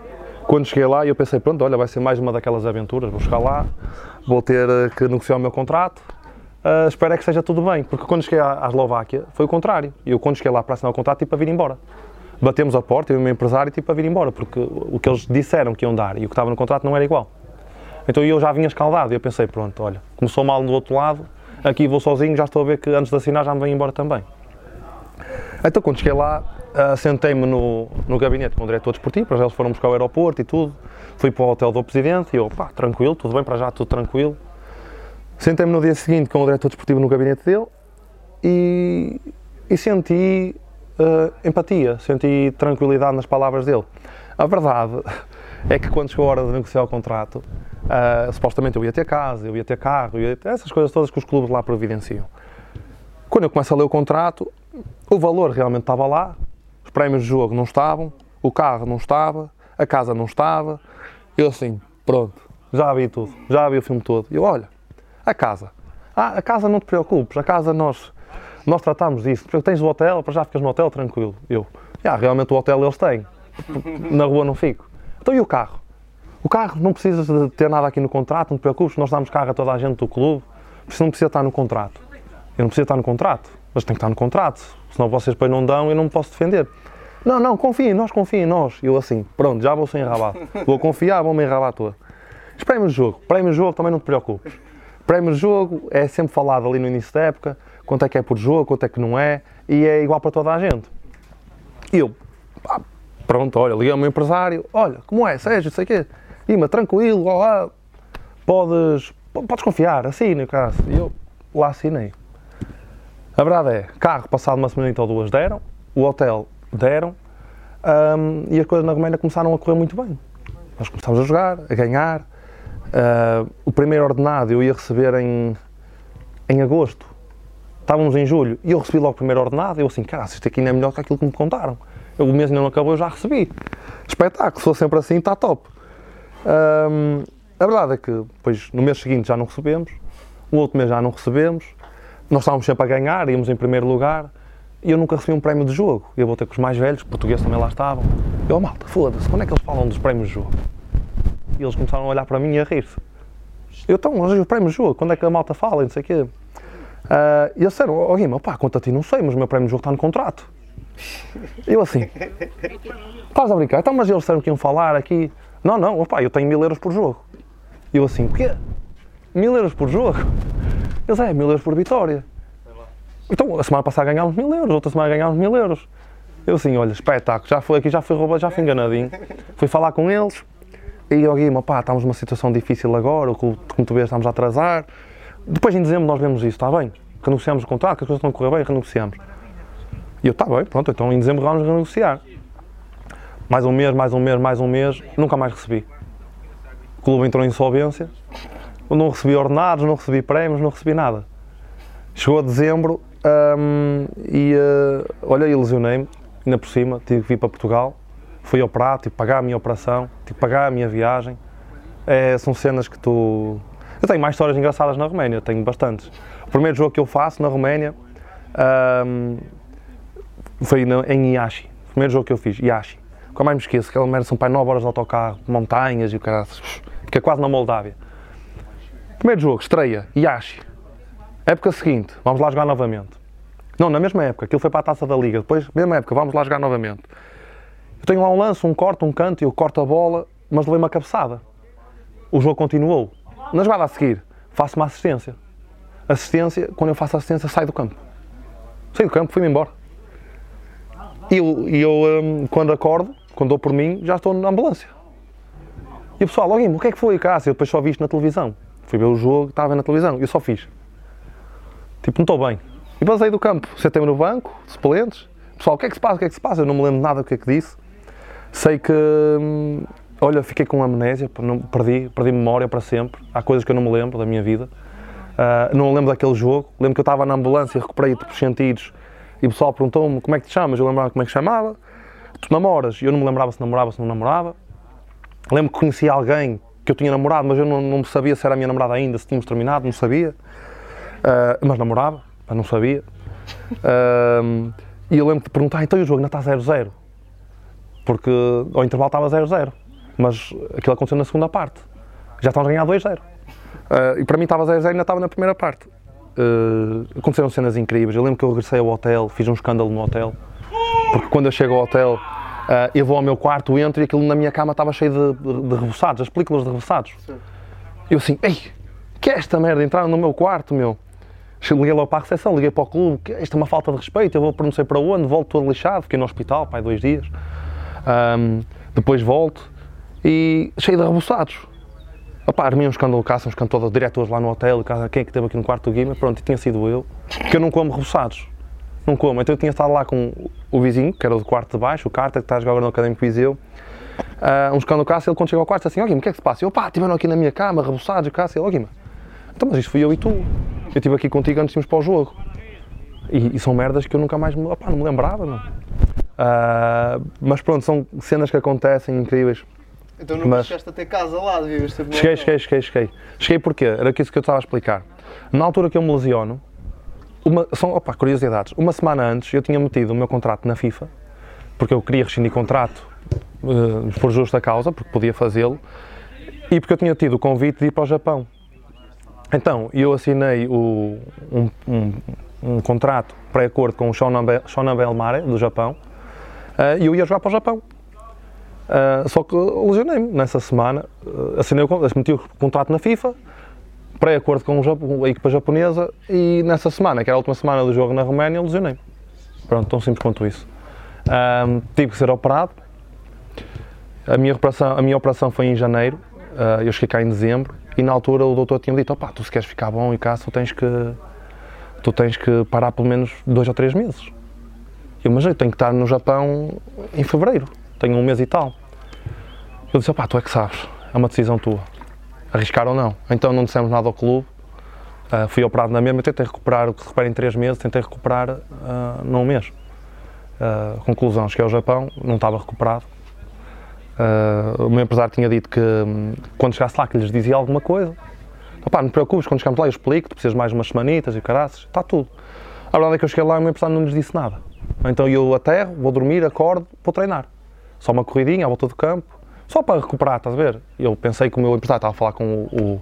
quando cheguei lá, eu pensei, pronto, olha, vai ser mais uma daquelas aventuras, vou chegar lá, vou ter que negociar o meu contrato, uh, espero é que seja tudo bem, porque quando cheguei à, à Eslováquia foi o contrário. Eu quando cheguei lá para assinar o contrato, tipo, a vir embora. Batemos a porta, eu e o meu empresário, tipo, a vir embora, porque o que eles disseram que iam dar e o que estava no contrato não era igual. Então eu já vinha escaldado eu pensei, pronto, olha, começou mal do outro lado, aqui vou sozinho, já estou a ver que antes de assinar já me vem embora também. Então quando cheguei lá, uh, sentei-me no, no gabinete com o diretor desportivo, para eles foram buscar o aeroporto e tudo, fui para o hotel do presidente e eu, pá, tranquilo, tudo bem, para já tudo tranquilo. Sentei-me no dia seguinte com o diretor desportivo no gabinete dele e, e senti uh, empatia, senti tranquilidade nas palavras dele. A verdade é que quando chegou a hora de negociar o contrato, uh, supostamente eu ia ter casa, eu ia ter carro, ia ter essas coisas todas que os clubes lá providenciam. Quando eu começo a ler o contrato, o valor realmente estava lá, os prémios de jogo não estavam, o carro não estava, a casa não estava. Eu assim, pronto, já vi tudo, já vi o filme todo. Eu, olha, a casa. Ah, a casa não te preocupes, a casa nós, nós tratamos disso. Tens o hotel, para já ficas no hotel tranquilo. Eu, ah, realmente o hotel eles têm. Na rua não fico. Então e o carro? O carro não precisa de ter nada aqui no contrato, não te preocupes, nós damos carro a toda a gente do clube, por isso não precisa estar no contrato. Eu não preciso estar no contrato, mas tem que estar no contrato, senão vocês depois não dão e eu não me posso defender. Não, não, confiem em nós, confiem em nós. Eu assim, pronto, já vou ser enrabado. Vou confiar, vou-me enrabar toda. Os prémios de jogo, prémios de jogo também não te preocupes. Prémio de jogo é sempre falado ali no início da época, quanto é que é por jogo, quanto é que não é, e é igual para toda a gente. E eu, pá, pronto, olha, liguei ao meu empresário, olha, como é, Sérgio, sei o quê, Ima, tranquilo, lá, podes, podes confiar, assina, caso. E eu lá assinei. A verdade é, carro passado uma semana ou duas deram, o hotel deram, um, e as coisas na Roménia começaram a correr muito bem. Nós começámos a jogar, a ganhar, Uh, o primeiro ordenado eu ia receber em, em agosto. Estávamos em julho e eu recebi logo o primeiro ordenado. Eu assim, cara, isto aqui não é melhor que aquilo que me contaram. Eu, o mês ainda não acabou, eu já recebi. Espetáculo, for sempre assim, está top. Um, a verdade é que depois, no mês seguinte já não recebemos, o outro mês já não recebemos. Nós estávamos sempre a ganhar, íamos em primeiro lugar e eu nunca recebi um prémio de jogo. Eu vou ter com os mais velhos, portugueses também lá estavam. Eu, oh, malta, foda-se, quando é que eles falam dos prémios de jogo? E eles começaram a olhar para mim e a rir-se. Eu, então, hoje o prémio de jogo, quando é que a malta fala e não sei o quê? Uh, e eles disseram, oh Guima, pá, quanto a ti não sei, mas o meu prémio de jogo está no contrato. Eu assim, estás a brincar? Então, mas eles disseram que iam falar aqui. Não, não, opá, eu tenho mil euros por jogo. Eu assim, o quê? Mil euros por jogo? Eles, é, mil euros por vitória. Então, a semana passada ganhámos mil euros, outra semana ganhámos mil euros. Eu assim, olha, espetáculo, já foi aqui, já fui roubado, já fui enganadinho. Fui falar com eles, e ao Guima, pá, estamos numa situação difícil agora, como tu vês, estamos a atrasar. Depois em dezembro nós vemos isso, está bem? Renegociamos o contrato, que as coisas estão a correr bem, renegociamos. E eu, está bem, pronto, então em dezembro vamos renegociar. Mais um mês, mais um mês, mais um mês, nunca mais recebi. O clube entrou em insolvência, eu não recebi ordenados, não recebi prémios, não recebi nada. Chegou a dezembro hum, e, uh, olha, eu lesionei-me, ainda por cima, tive que vir para Portugal fui ao prato, tive que pagar a minha operação, tive que pagar a minha viagem. É, são cenas que tu. Eu tenho mais histórias engraçadas na Roménia, tenho bastantes. O primeiro jogo que eu faço na Roménia um, foi em Iashi. O primeiro jogo que eu fiz, Iashi. Nunca mais me esqueço, aquela merda são para 9 horas de autocarro, montanhas e o cara, que é quase na Moldávia. Primeiro jogo, estreia, Yashi. Época seguinte, vamos lá jogar novamente. Não, na mesma época, aquilo foi para a taça da liga. Depois, mesma época, vamos lá jogar novamente. Eu tenho lá um lance, um corte, um canto, eu corto a bola, mas levei uma cabeçada. O jogo continuou. Na jogada a seguir, faço uma assistência. Assistência, quando eu faço assistência, saio do campo. Saí do campo, fui-me embora. E eu, eu hum, quando acordo, quando dou por mim, já estou na ambulância. E o pessoal, logo, o que é que foi, Cássio? Eu depois só vi isto na televisão. Fui ver o jogo, estava na televisão, eu só fiz. Tipo, não estou bem. E passei do campo, sentei-me no banco, suplentes. Pessoal, o que é que se passa? O que é que se passa? Eu não me lembro nada do que é que disse. Sei que, hum, olha, fiquei com amnésia, perdi, perdi memória para sempre. Há coisas que eu não me lembro da minha vida. Uh, não lembro daquele jogo. Lembro que eu estava na ambulância, recuperei por sentidos e o pessoal perguntou-me como é que te chamas. Eu lembrava como é que chamava. Tu namoras? Eu não me lembrava se namorava se não namorava. Lembro que conhecia alguém que eu tinha namorado, mas eu não, não sabia se era a minha namorada ainda, se tínhamos terminado, não sabia. Uh, mas namorava, mas não sabia. Uh, e eu lembro de perguntar, então o jogo ainda está 0-0? Porque ao intervalo estava 0-0. Mas aquilo aconteceu na segunda parte. Já estão a ganhar 2-0. Uh, e para mim estava 0-0 e ainda estava na primeira parte. Uh, aconteceram cenas incríveis. Eu lembro que eu regressei ao hotel, fiz um escândalo no hotel. Porque quando eu chego ao hotel, Uh, eu vou ao meu quarto, entro e aquilo na minha cama estava cheio de, de, de reboçados, as películas de reboçados. Eu assim, ei, que é esta merda? Entraram no meu quarto, meu. Liguei logo para a recepção, liguei para o clube, que isto é uma falta de respeito, eu vou sei para onde, volto todo lixado, fiquei no hospital, pai, dois dias. Um, depois volto e cheio de reboçados. Opa, armei um escândalo cá, um escândalo de diretores lá no hotel, quem é que esteve aqui no quarto do Guima, pronto, e tinha sido eu, porque eu não como reboçados não como. Então eu tinha estado lá com o vizinho, que era o do quarto de baixo, o Carter, que está a jogar agora no Académico Viseu, uh, um escândalo Cássio, ele quando chegou ao quarto assim, ó Guima, o que é que se passa? Eu, pá, estiveram aqui na minha cama, reboçados, Cássio, ó Guima, então mas isto fui eu e tu, eu estive aqui contigo antes de irmos para o jogo. E, e, são merdas que eu nunca mais me, opá, não me lembrava, não. Uh, mas pronto, são cenas que acontecem incríveis. Então não mas... chegaste a ter casa lá, devias ter Cheguei, cheguei, cheguei, cheguei. Cheguei porquê? Era isso que eu estava a explicar. Na altura que eu me lesiono, uma, são, opa, curiosidades. Uma semana antes eu tinha metido o meu contrato na FIFA, porque eu queria rescindir contrato uh, por justa causa, porque podia fazê-lo, e porque eu tinha tido o convite de ir para o Japão. Então, eu assinei o, um, um, um contrato pré-acordo com o Shonan Belmare, do Japão, uh, e eu ia jogar para o Japão. Uh, só que lesionei-me nessa semana, assinei o, meti o contrato na FIFA, pré-acordo com a equipa japonesa e nessa semana, que era a última semana do jogo na Roménia, lesionei. Pronto, tão simples quanto isso. Um, tive que ser operado. A minha operação, a minha operação foi em janeiro, uh, eu cheguei cá em dezembro e na altura o doutor tinha-me dito, opá, tu se queres ficar bom e cá, tu tens que, tu tens que parar pelo menos dois ou três meses. Eu, mas eu tenho que estar no Japão em fevereiro, tenho um mês e tal. Eu disse, opá, tu é que sabes, é uma decisão tua arriscar ou não. Então não dissemos nada ao clube, uh, fui operado na mesma, tentei recuperar o que se recupera em 3 meses, tentei recuperar uh, num mês. Uh, conclusão, cheguei ao Japão, não estava recuperado. O meu empresário tinha dito que um, quando chegasse lá que lhes dizia alguma coisa. Opá, não te preocupes, quando chegamos lá eu explico, tu precisas mais umas semanitas e caraças, está tudo. A verdade é que eu cheguei lá e o meu empresário não lhes disse nada. Então eu aterro, vou dormir, acordo, vou treinar. Só uma corridinha à volta do campo, só para recuperar, estás a ver? Eu pensei que o meu empresário estava a falar com o, o,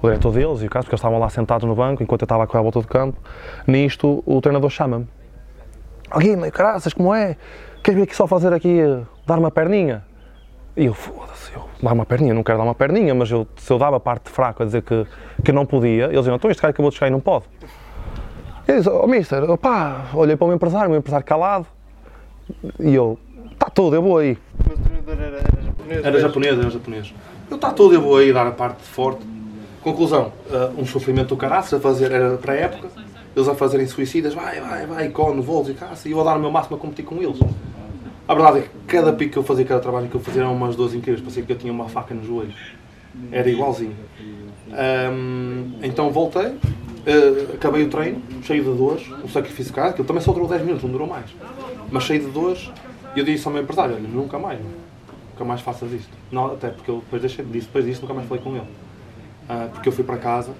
o diretor deles e o caso, porque eles estavam lá sentados no banco enquanto eu estava a correr à volta do campo. Nisto, o treinador chama-me. Alguém, oh, caraças, como é? Queres vir aqui só fazer aqui, eh, dar uma perninha? E eu, foda-se, eu dar uma perninha, não quero dar uma perninha, mas eu, se eu dava a parte fraca a dizer que, que não podia, eles diziam, então este cara acabou de chegar e não pode. E eu disse, oh mister, opá, olhei para o meu empresário, o meu empresário calado, e eu, está tudo, eu vou aí. Mas o treinador era, era japonês? Era japonês, era japonês. Eu está tudo, eu vou aí dar a parte forte. Conclusão, uh, um sofrimento do caraças a fazer, era para a época, eles a fazerem suicidas, vai, vai, vai, cone, voos e caça, e eu a dar o meu máximo a competir com eles. A verdade é que cada pico que eu fazia, cada trabalho que eu fazia eram umas duas incríveis, parecia que eu tinha uma faca nos joelhos. Era igualzinho. Um, então voltei, uh, acabei o treino, cheio de dores, um sacrifício caro, aquilo também só durou 10 minutos, não durou mais. Mas cheio de dores, e eu disse ao meu empresário, olha, nunca mais, nunca mais faças isto. Não, até porque eu depois deixei, disse, depois disso nunca mais falei com ele. Uh, porque eu fui para casa,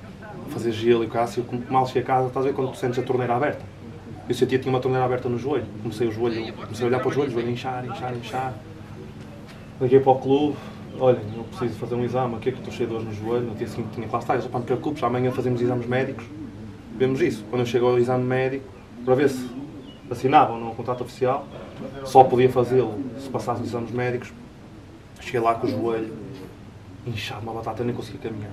fazer gelo e o Cássio, mal cheguei a casa, estás a ver quando tu sentes a torneira aberta? Eu sentia que tinha uma torneira aberta no joelho. Comecei o joelho, comecei a olhar para o joelho, o joelho inchar, inchar, inchar. Liguei para o clube, olhem, eu preciso fazer um exame, aqui é que estou cheio de dores no joelho, no dia seguinte tinha classe, tá, não te preocupes, amanhã fazemos exames médicos. Vemos isso. Quando eu chego ao exame médico, para ver se assinavam no contrato oficial, só podia fazê-lo se passasse os exames médicos. Cheguei lá com o joelho inchado, uma batata, nem conseguia caminhar.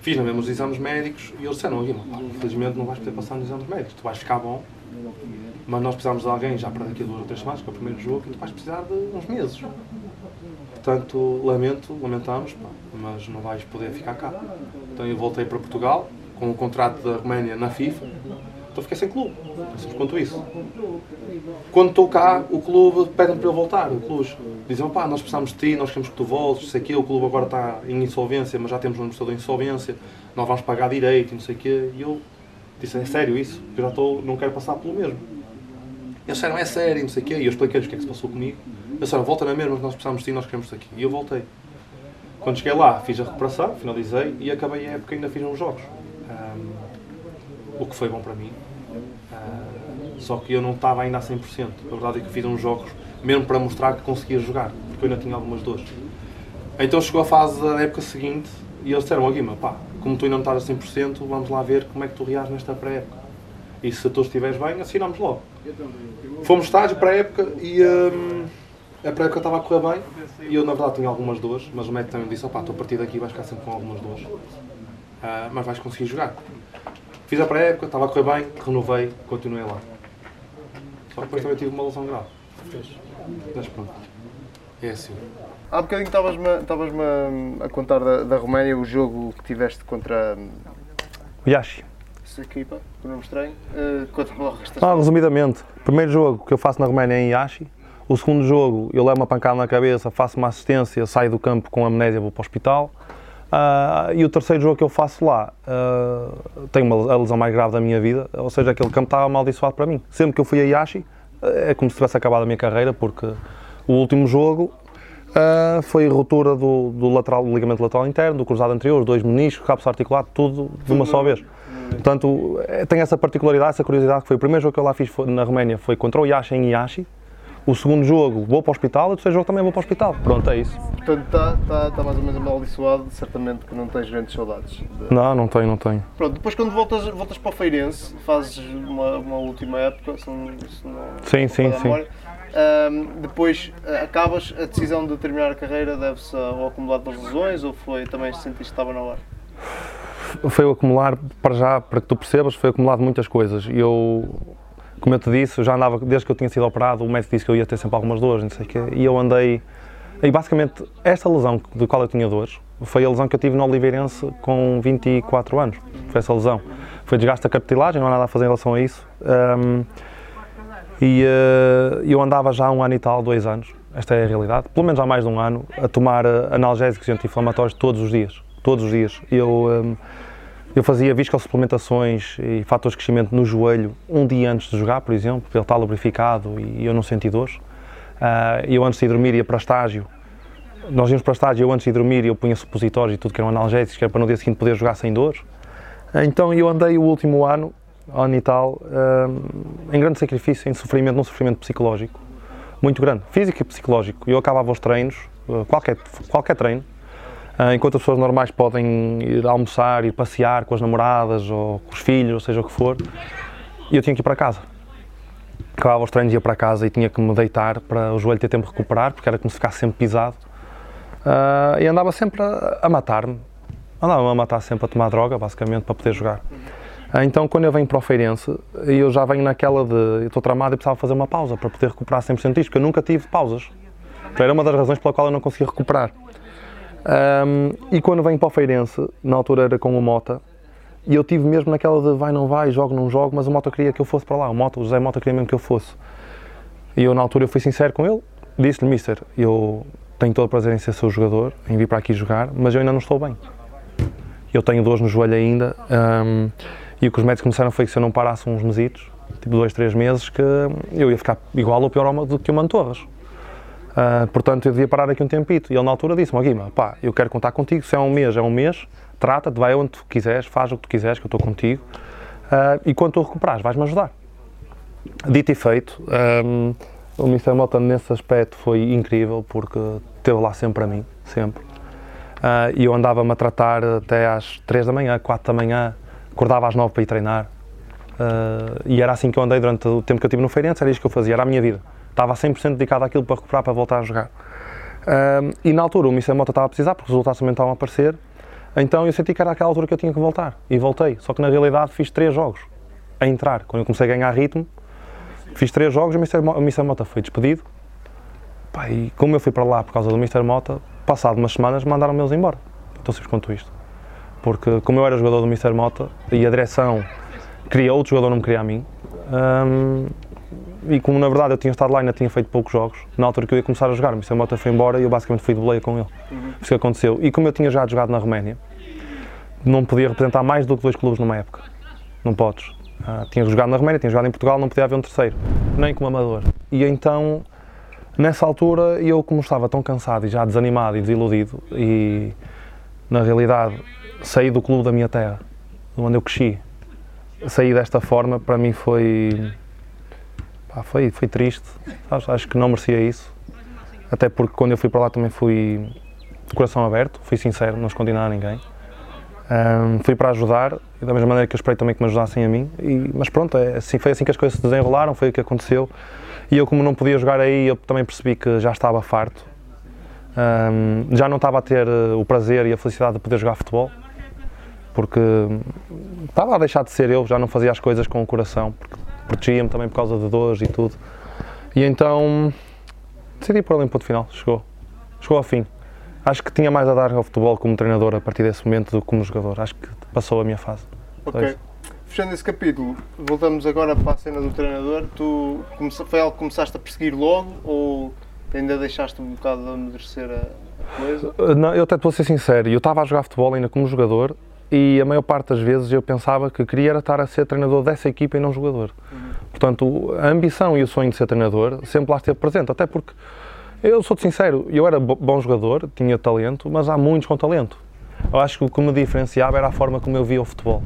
Fiz mesmo os exames médicos e eles disseram, infelizmente não vais poder passar nos exames médicos, tu vais ficar bom, mas nós precisamos de alguém já para daqui a duas ou três semanas, que é o primeiro jogo, e tu vais precisar de uns meses. Portanto, lamento, lamentamos, pá, mas não vais poder ficar cá. Então eu voltei para Portugal, com o contrato da Roménia na FIFA, então fiquei sem clube. Simples quanto isso. Quando estou cá, o clube pede-me para eu voltar. O clube dizem, pá, nós precisamos de ti, nós queremos que tu voltes, sei que o clube agora está em insolvência, mas já temos um administrador em insolvência, nós vamos pagar direito e não sei o quê. E eu disse, é sério isso? Eu já estou, não quero passar pelo mesmo. Eles disseram, é sério, não sei o quê. E eu expliquei-lhes o que é que se passou comigo. Eles disseram, volta na mesma, nós precisamos de ti, nós queremos-te aqui. E eu voltei. Quando cheguei lá, fiz a recuperação, finalizei e acabei a época ainda fiz uns jogos. Um, o que foi bom para mim. Uh, só que eu não estava ainda a 100%. A verdade é que fiz uns jogos mesmo para mostrar que conseguia jogar, porque eu ainda tinha algumas dores. Então chegou a fase da época seguinte e eles disseram, Guima, pá, como tu ainda não estás a 100%, vamos lá ver como é que tu reages nesta pré-época. E se tu estiveres bem, assinamos logo. Fomos estágio pré-época e um, a pré-época estava a correr bem e eu na verdade tinha algumas dores, mas o médico também disse, opá, tu a partir daqui vais ficar sempre com algumas dores, uh, mas vais conseguir jogar. Fiz a pré-época, estava a correr bem, renovei, continuei lá. Só que depois também tive uma lesão grave. Mas pronto, é assim. Há bocadinho estavas-me a contar da, da Roménia o jogo que tiveste contra o Yashi. Essa equipa, que não mostrei. Uh, conta-me lá ah, Resumidamente, o primeiro jogo que eu faço na Roménia é em Yashi. O segundo jogo, eu levo uma pancada na cabeça, faço uma assistência, saio do campo com amnésia, vou para o hospital. Uh, e o terceiro jogo que eu faço lá, uh, tenho uma, a lesão mais grave da minha vida, ou seja, aquele campo estava amaldiçoado para mim. Sempre que eu fui a Yashi, é como se tivesse acabado a minha carreira, porque o último jogo uh, foi ruptura do, do, lateral, do ligamento lateral interno, do cruzado anterior, dois meniscos, capso articulado, tudo de uma só vez. Portanto, é, tem essa particularidade, essa curiosidade, que foi o primeiro jogo que eu lá fiz na Roménia, foi contra o Yashi em Yashi, o segundo jogo vou para o hospital e o terceiro jogo também vou para o hospital. Pronto, é isso. Portanto, está tá, tá mais ou menos amaldiçoado, certamente que não tens grandes saudades. De... Não, não tenho, não tenho. Pronto, depois quando voltas, voltas para o Feirense, fazes uma, uma última época, se não, se não sim, sim, sim. Um, depois eh, acabas, a decisão de terminar a carreira deve-se ao acumulado das lesões ou foi também sentiste que estava na hora? Foi o acumular, para já, para que tu percebas, foi acumulado muitas coisas. Eu como eu te disse, eu já andava, desde que eu tinha sido operado, o médico disse que eu ia ter sempre algumas dores, não sei o quê, e eu andei. E basicamente, esta lesão do qual eu tinha dores foi a lesão que eu tive no Oliveirense com 24 anos. Foi essa lesão. Foi desgaste da cartilagem, não há nada a fazer em relação a isso. Um, e uh, eu andava já há um ano e tal, dois anos, esta é a realidade, pelo menos há mais de um ano, a tomar analgésicos e anti-inflamatórios todos os dias. Todos os dias. Eu. Um, eu fazia viscosuplementações e fatores de crescimento no joelho um dia antes de jogar, por exemplo, para ele estar lubrificado e eu não senti dores. Uh, eu antes de dormir ia para estágio, nós íamos para estágio, eu antes de dormir eu punha supositórios e tudo que eram analgésicos, que era para no dia seguinte poder jogar sem dores. Uh, então eu andei o último ano, ano e tal, uh, em grande sacrifício, em sofrimento, num sofrimento psicológico, muito grande, físico e psicológico. Eu acabava os treinos, qualquer, qualquer treino, ah, enquanto as pessoas normais podem ir almoçar, ir passear com as namoradas ou com os filhos, ou seja o que for, eu tinha que ir para casa. Acabava os treinos, ia para casa e tinha que me deitar para o joelho ter tempo de recuperar, porque era como se ficasse sempre pisado. Uh, e andava sempre a, a matar-me. Andava a matar sempre a tomar droga, basicamente, para poder jogar. Uh, então, quando eu venho para o Feirense, eu já venho naquela de estou tramado e precisava fazer uma pausa para poder recuperar 100% disto, porque eu nunca tive pausas. Então, era uma das razões pela qual eu não conseguia recuperar. Um, e quando venho para o Feirense, na altura era com o Mota, e eu tive mesmo naquela de vai, não vai, jogo, não jogo, mas o Mota queria que eu fosse para lá, o, Mota, o José Mota queria mesmo que eu fosse. E eu na altura eu fui sincero com ele, disse-lhe, Mister, eu tenho todo o prazer em ser seu jogador, em vir para aqui jogar, mas eu ainda não estou bem. Eu tenho dores no joelho ainda, um, e o que os médicos começaram foi que se eu não parasse uns mesitos, tipo dois, três meses, que eu ia ficar igual ou pior do que o Mantorras. Uh, portanto, eu devia parar aqui um tempito. E ele, na altura, disse-me: Guima, pá, eu quero contar contigo. Se é um mês, é um mês. Trata-te, vai onde tu quiseres, faz o que tu quiseres, que eu estou contigo. Uh, e quando tu recuperares, vais-me ajudar. Dito e feito, um, o Mr. Mota, nesse aspecto, foi incrível, porque esteve lá sempre a mim. sempre. Uh, e eu andava-me a tratar até às 3 da manhã, 4 da manhã, acordava às 9 para ir treinar. Uh, e era assim que eu andei durante o tempo que eu estive no Feirense, era isto que eu fazia, era a minha vida. Estava 100% dedicado àquilo para recuperar, para voltar a jogar. Uh, e na altura o Missa Mota estava a precisar, porque os resultados também estavam a aparecer, então eu senti que era aquela altura que eu tinha que voltar. E voltei. Só que na realidade fiz 3 jogos a entrar. Quando eu comecei a ganhar ritmo, fiz 3 jogos o Missa Mota foi despedido. Pá, e como eu fui para lá por causa do Mr. Mota, passado umas semanas mandaram-me eles embora. Então simples quanto isto. Porque como eu era jogador do Mr. Mota e a direção queria outro jogador, não me queria a mim, e como na verdade eu tinha estado lá e ainda tinha feito poucos jogos, na altura que eu ia começar a jogar, o Mr. Mota foi embora e eu basicamente fui de boleia com ele. Uhum. Isso que aconteceu. E como eu tinha já jogado na Roménia, não podia representar mais do que dois clubes numa época. Não podes. Ah, tinha jogado na Roménia, tinha jogado em Portugal, não podia haver um terceiro, nem como amador. E então Nessa altura, eu, como estava tão cansado e já desanimado e desiludido, e na realidade saí do clube da minha terra, onde eu cresci, sair desta forma, para mim foi. Pá, foi, foi triste. Acho que não merecia isso. Até porque quando eu fui para lá também fui de coração aberto, fui sincero, não escondi nada a ninguém. Um, fui para ajudar e da mesma maneira que eu esperei também que me ajudassem a mim. E, mas pronto, é assim, foi assim que as coisas se desenrolaram, foi o que aconteceu. E eu, como não podia jogar aí, eu também percebi que já estava farto. Um, já não estava a ter eh, o prazer e a felicidade de poder jogar futebol, porque estava a deixar de ser eu, já não fazia as coisas com o coração, porque protegia-me também por causa de dores e tudo. E então decidi pôr ali um ponto final, chegou. Chegou ao fim. Acho que tinha mais a dar ao futebol como treinador a partir desse momento do que como jogador. Acho que passou a minha fase. Ok fechando esse capítulo, voltamos agora para a cena do treinador. Tu foi algo que começaste a perseguir logo ou ainda deixaste um bocado de amadurecer a coisa? Não, eu até te vou ser sincero, eu estava a jogar futebol ainda como jogador e a maior parte das vezes eu pensava que queria estar a ser treinador dessa equipa e não jogador. Uhum. Portanto, a ambição e o sonho de ser treinador sempre lá esteve presente, até porque eu sou-te sincero, eu era bom jogador, tinha talento, mas há muitos com talento. Eu acho que o que me diferenciava era a forma como eu via o futebol.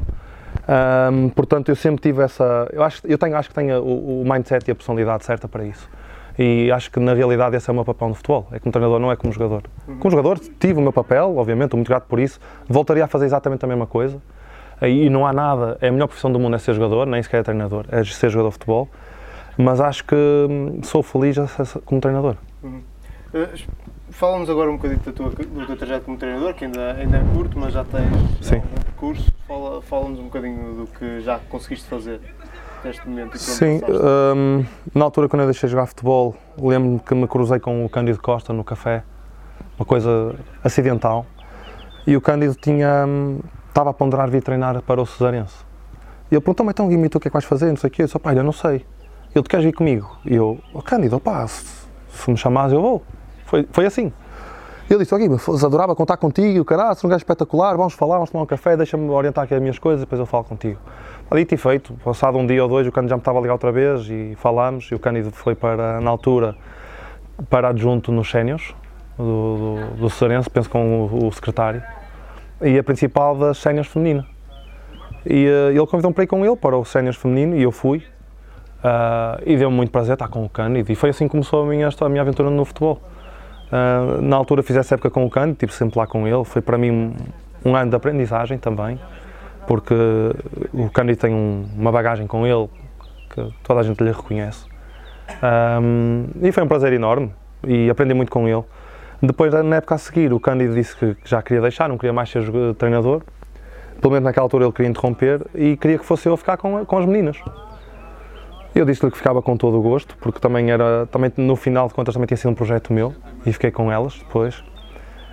Um, portanto, eu sempre tive essa. Eu, acho, eu tenho, acho que tenho o, o, mindset e a personalidade certa para isso. E acho que na realidade esse é o meu papel no futebol. É como treinador, não é como jogador. Como jogador, tive o meu papel, obviamente, estou muito grato por isso. Voltaria a fazer exatamente a mesma coisa. E não há nada. É a melhor profissão do mundo é ser jogador, nem sequer é treinador, é ser jogador de futebol. Mas acho que hum, sou feliz como treinador. Uhum. Uh, Fala-nos agora um bocadinho teu, do teu trajeto como treinador, que ainda, ainda é curto, mas já tens Sim. um percurso. Fala, fala-nos um bocadinho do que já conseguiste fazer neste momento. Sim, um, na altura quando eu deixei de jogar futebol, lembro-me que me cruzei com o Cândido Costa no café, uma coisa acidental, e o Cândido tinha, hum, estava a ponderar vir treinar para o Cesarense. E ele perguntou-me, então tu o que é que vais fazer? Não sei o quê. Eu disse, pai, eu não sei. Ele, tu queres vir comigo? E eu, oh, Cândido, opá, se, se me chamares eu vou. Foi, foi assim. Ele disse, ok, mas adorava contar contigo, caralho, um gajo espetacular, vamos falar, vamos tomar um café, deixa-me orientar aqui as minhas coisas depois eu falo contigo. Dito e feito, passado um dia ou dois, o Cândido já me estava a ligar outra vez e falámos, e o Cândido foi para, na altura, para adjunto nos sénios do, do, do penso com o, o, secretário, e a principal das sénios feminina. E uh, ele convidou-me para ir com ele para o sénios feminino e eu fui. Uh, e deu-me muito prazer estar com o Cândido e foi assim que começou a minha, a minha aventura no futebol. Uh, na altura fiz essa época com o Cândido, estive sempre lá com ele, foi para mim um, um ano de aprendizagem também, porque o Cândido tem um, uma bagagem com ele que toda a gente lhe reconhece. Um, e foi um prazer enorme e aprendi muito com ele. Depois, na época a seguir, o Cândido disse que já queria deixar, não queria mais ser treinador. Pelo menos naquela altura ele queria interromper e queria que fosse eu a ficar com, com as meninas. Eu disse-lhe que ficava com todo o gosto, porque também era, também no final de contas também tinha sido um projeto meu e fiquei com elas depois.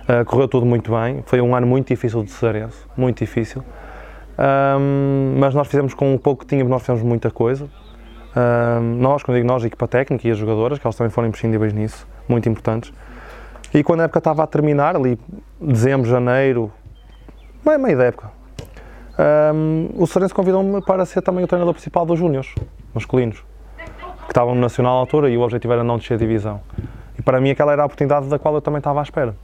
Uh, correu tudo muito bem, foi um ano muito difícil de Cesarense, muito difícil. Um, mas nós fizemos com o pouco que tínhamos, nós fizemos muita coisa. Um, nós, quando digo nós, a equipa técnica e as jogadoras, que elas também foram imprescindíveis nisso, muito importantes. E quando a época estava a terminar, ali dezembro, janeiro, meio, meio da época, um, o Cesarense convidou-me para ser também o treinador principal dos Júniors masculinos, que estavam no Nacional à altura e o objetivo era não descer a divisão. Para mim aquela era a oportunidade da qual eu também estava à espera.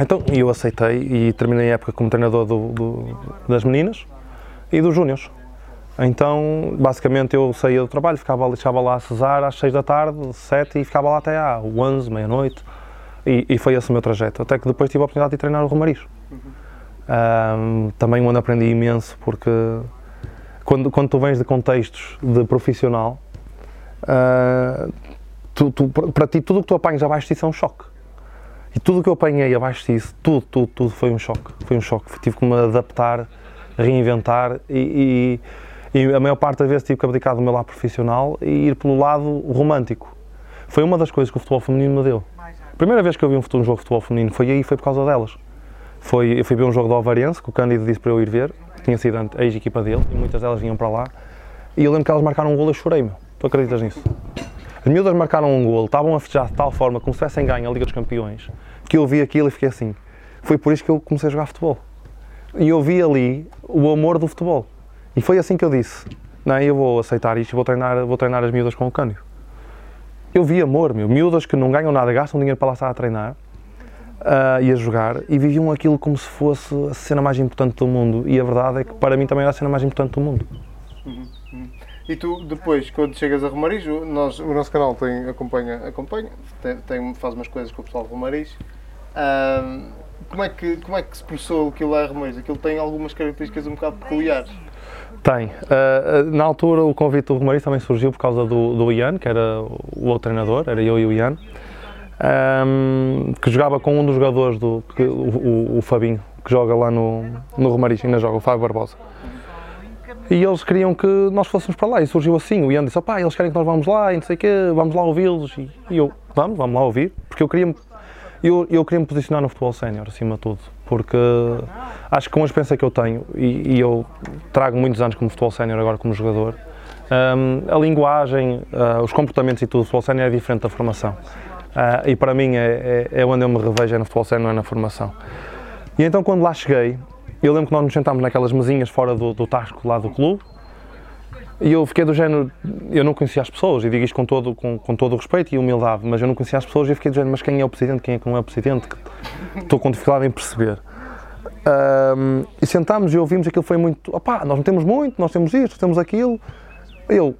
Então eu aceitei e terminei a época como treinador do, do, das meninas e dos júniores. Então, basicamente, eu saía do trabalho, ficava, deixava lá a cesar às 6 da tarde, 7 e ficava lá até às 11, meia-noite, E, e, foi esse o meu trajeto. Até que depois tive a oportunidade de treinar o Romariz. Um, também onde aprendi imenso, porque quando, quando tu vens de contextos de profissional, uh, tu, tu, para ti tudo o que tu apanhas abaixo disso é um choque. E tudo o que eu apanhei abaixo disso, tudo, tudo, tudo foi um choque. Foi um choque. Tive que me adaptar, reinventar e, e, e a maior parte das vezes tive que abdicar do meu lado profissional e ir pelo lado romântico. Foi uma das coisas que o futebol feminino me deu. A primeira vez que eu vi um, um jogo de futebol feminino foi aí, foi por causa delas. Foi, eu fui ver um jogo do Alvarense, que o Cândido disse para eu ir ver, tinha sido a ex-equipa dele, e muitas delas vinham para lá. E eu lembro que elas marcaram um golo e chorei, meu. Tu acreditas nisso? As miúdas marcaram um golo, estavam a festejar de tal forma, como se tivessem ganho a Liga dos Campeões, que eu vi aquilo e fiquei assim. Foi por isso que eu comecei a jogar futebol. E eu vi ali o amor do futebol. E foi assim que eu disse: Não, eu vou aceitar isto e vou treinar, vou treinar as miúdas com o Cândido. Eu vi amor, meu. Miúdas que não ganham nada, gastam dinheiro para lá estar a treinar uh, e a jogar e viviam aquilo como se fosse a cena mais importante do mundo. E a verdade é que para mim também era a cena mais importante do mundo. E tu, depois, quando chegas a Romariz, nós, o nosso canal tem, acompanha, acompanha tem, tem, faz umas coisas com o pessoal de Romariz. Uh, como, é que, como é que se processou aquilo lá a Romariz? Aquilo tem algumas características um bocado peculiares. Tem. Uh, na altura, o convite do Romariz também surgiu por causa do, do Ian, que era o outro treinador, era eu e o Ian um, que jogava com um dos jogadores do que, o, o, o, Fabinho, que joga lá no, no Romariz, ainda joga, o Fábio Barbosa. E eles queriam que nós fôssemos para lá, e surgiu assim. O Ian disse: opá, eles querem que nós vamos lá, e não sei o quê, vamos lá ouvi-los. E, eu, vamos, vamos lá ouvir, porque eu queria, eu, eu queria me posicionar no futebol sénior, acima de tudo, porque acho que com a experiência que eu tenho, e, e eu trago muitos anos como futebol sénior agora como jogador, um, a linguagem, uh, os comportamentos e tudo, o futebol sénior é diferente da formação. Uh, e para mim é, é, é, onde eu me revejo, é no futebol sério, não é na formação. E então quando lá cheguei, eu lembro que nós nos sentámos naquelas mesinhas fora do, do tasco lá do clube, e eu fiquei do género, eu não conhecia as pessoas, e digo isto com todo, com, com todo o respeito e humildade, mas eu não conhecia as pessoas e eu fiquei do género, mas quem é o presidente, quem é que não é o presidente? Estou com dificuldade em perceber. Um, e sentámos e ouvimos aquilo foi muito, opá, nós não temos muito, nós temos isto, temos aquilo. Eu,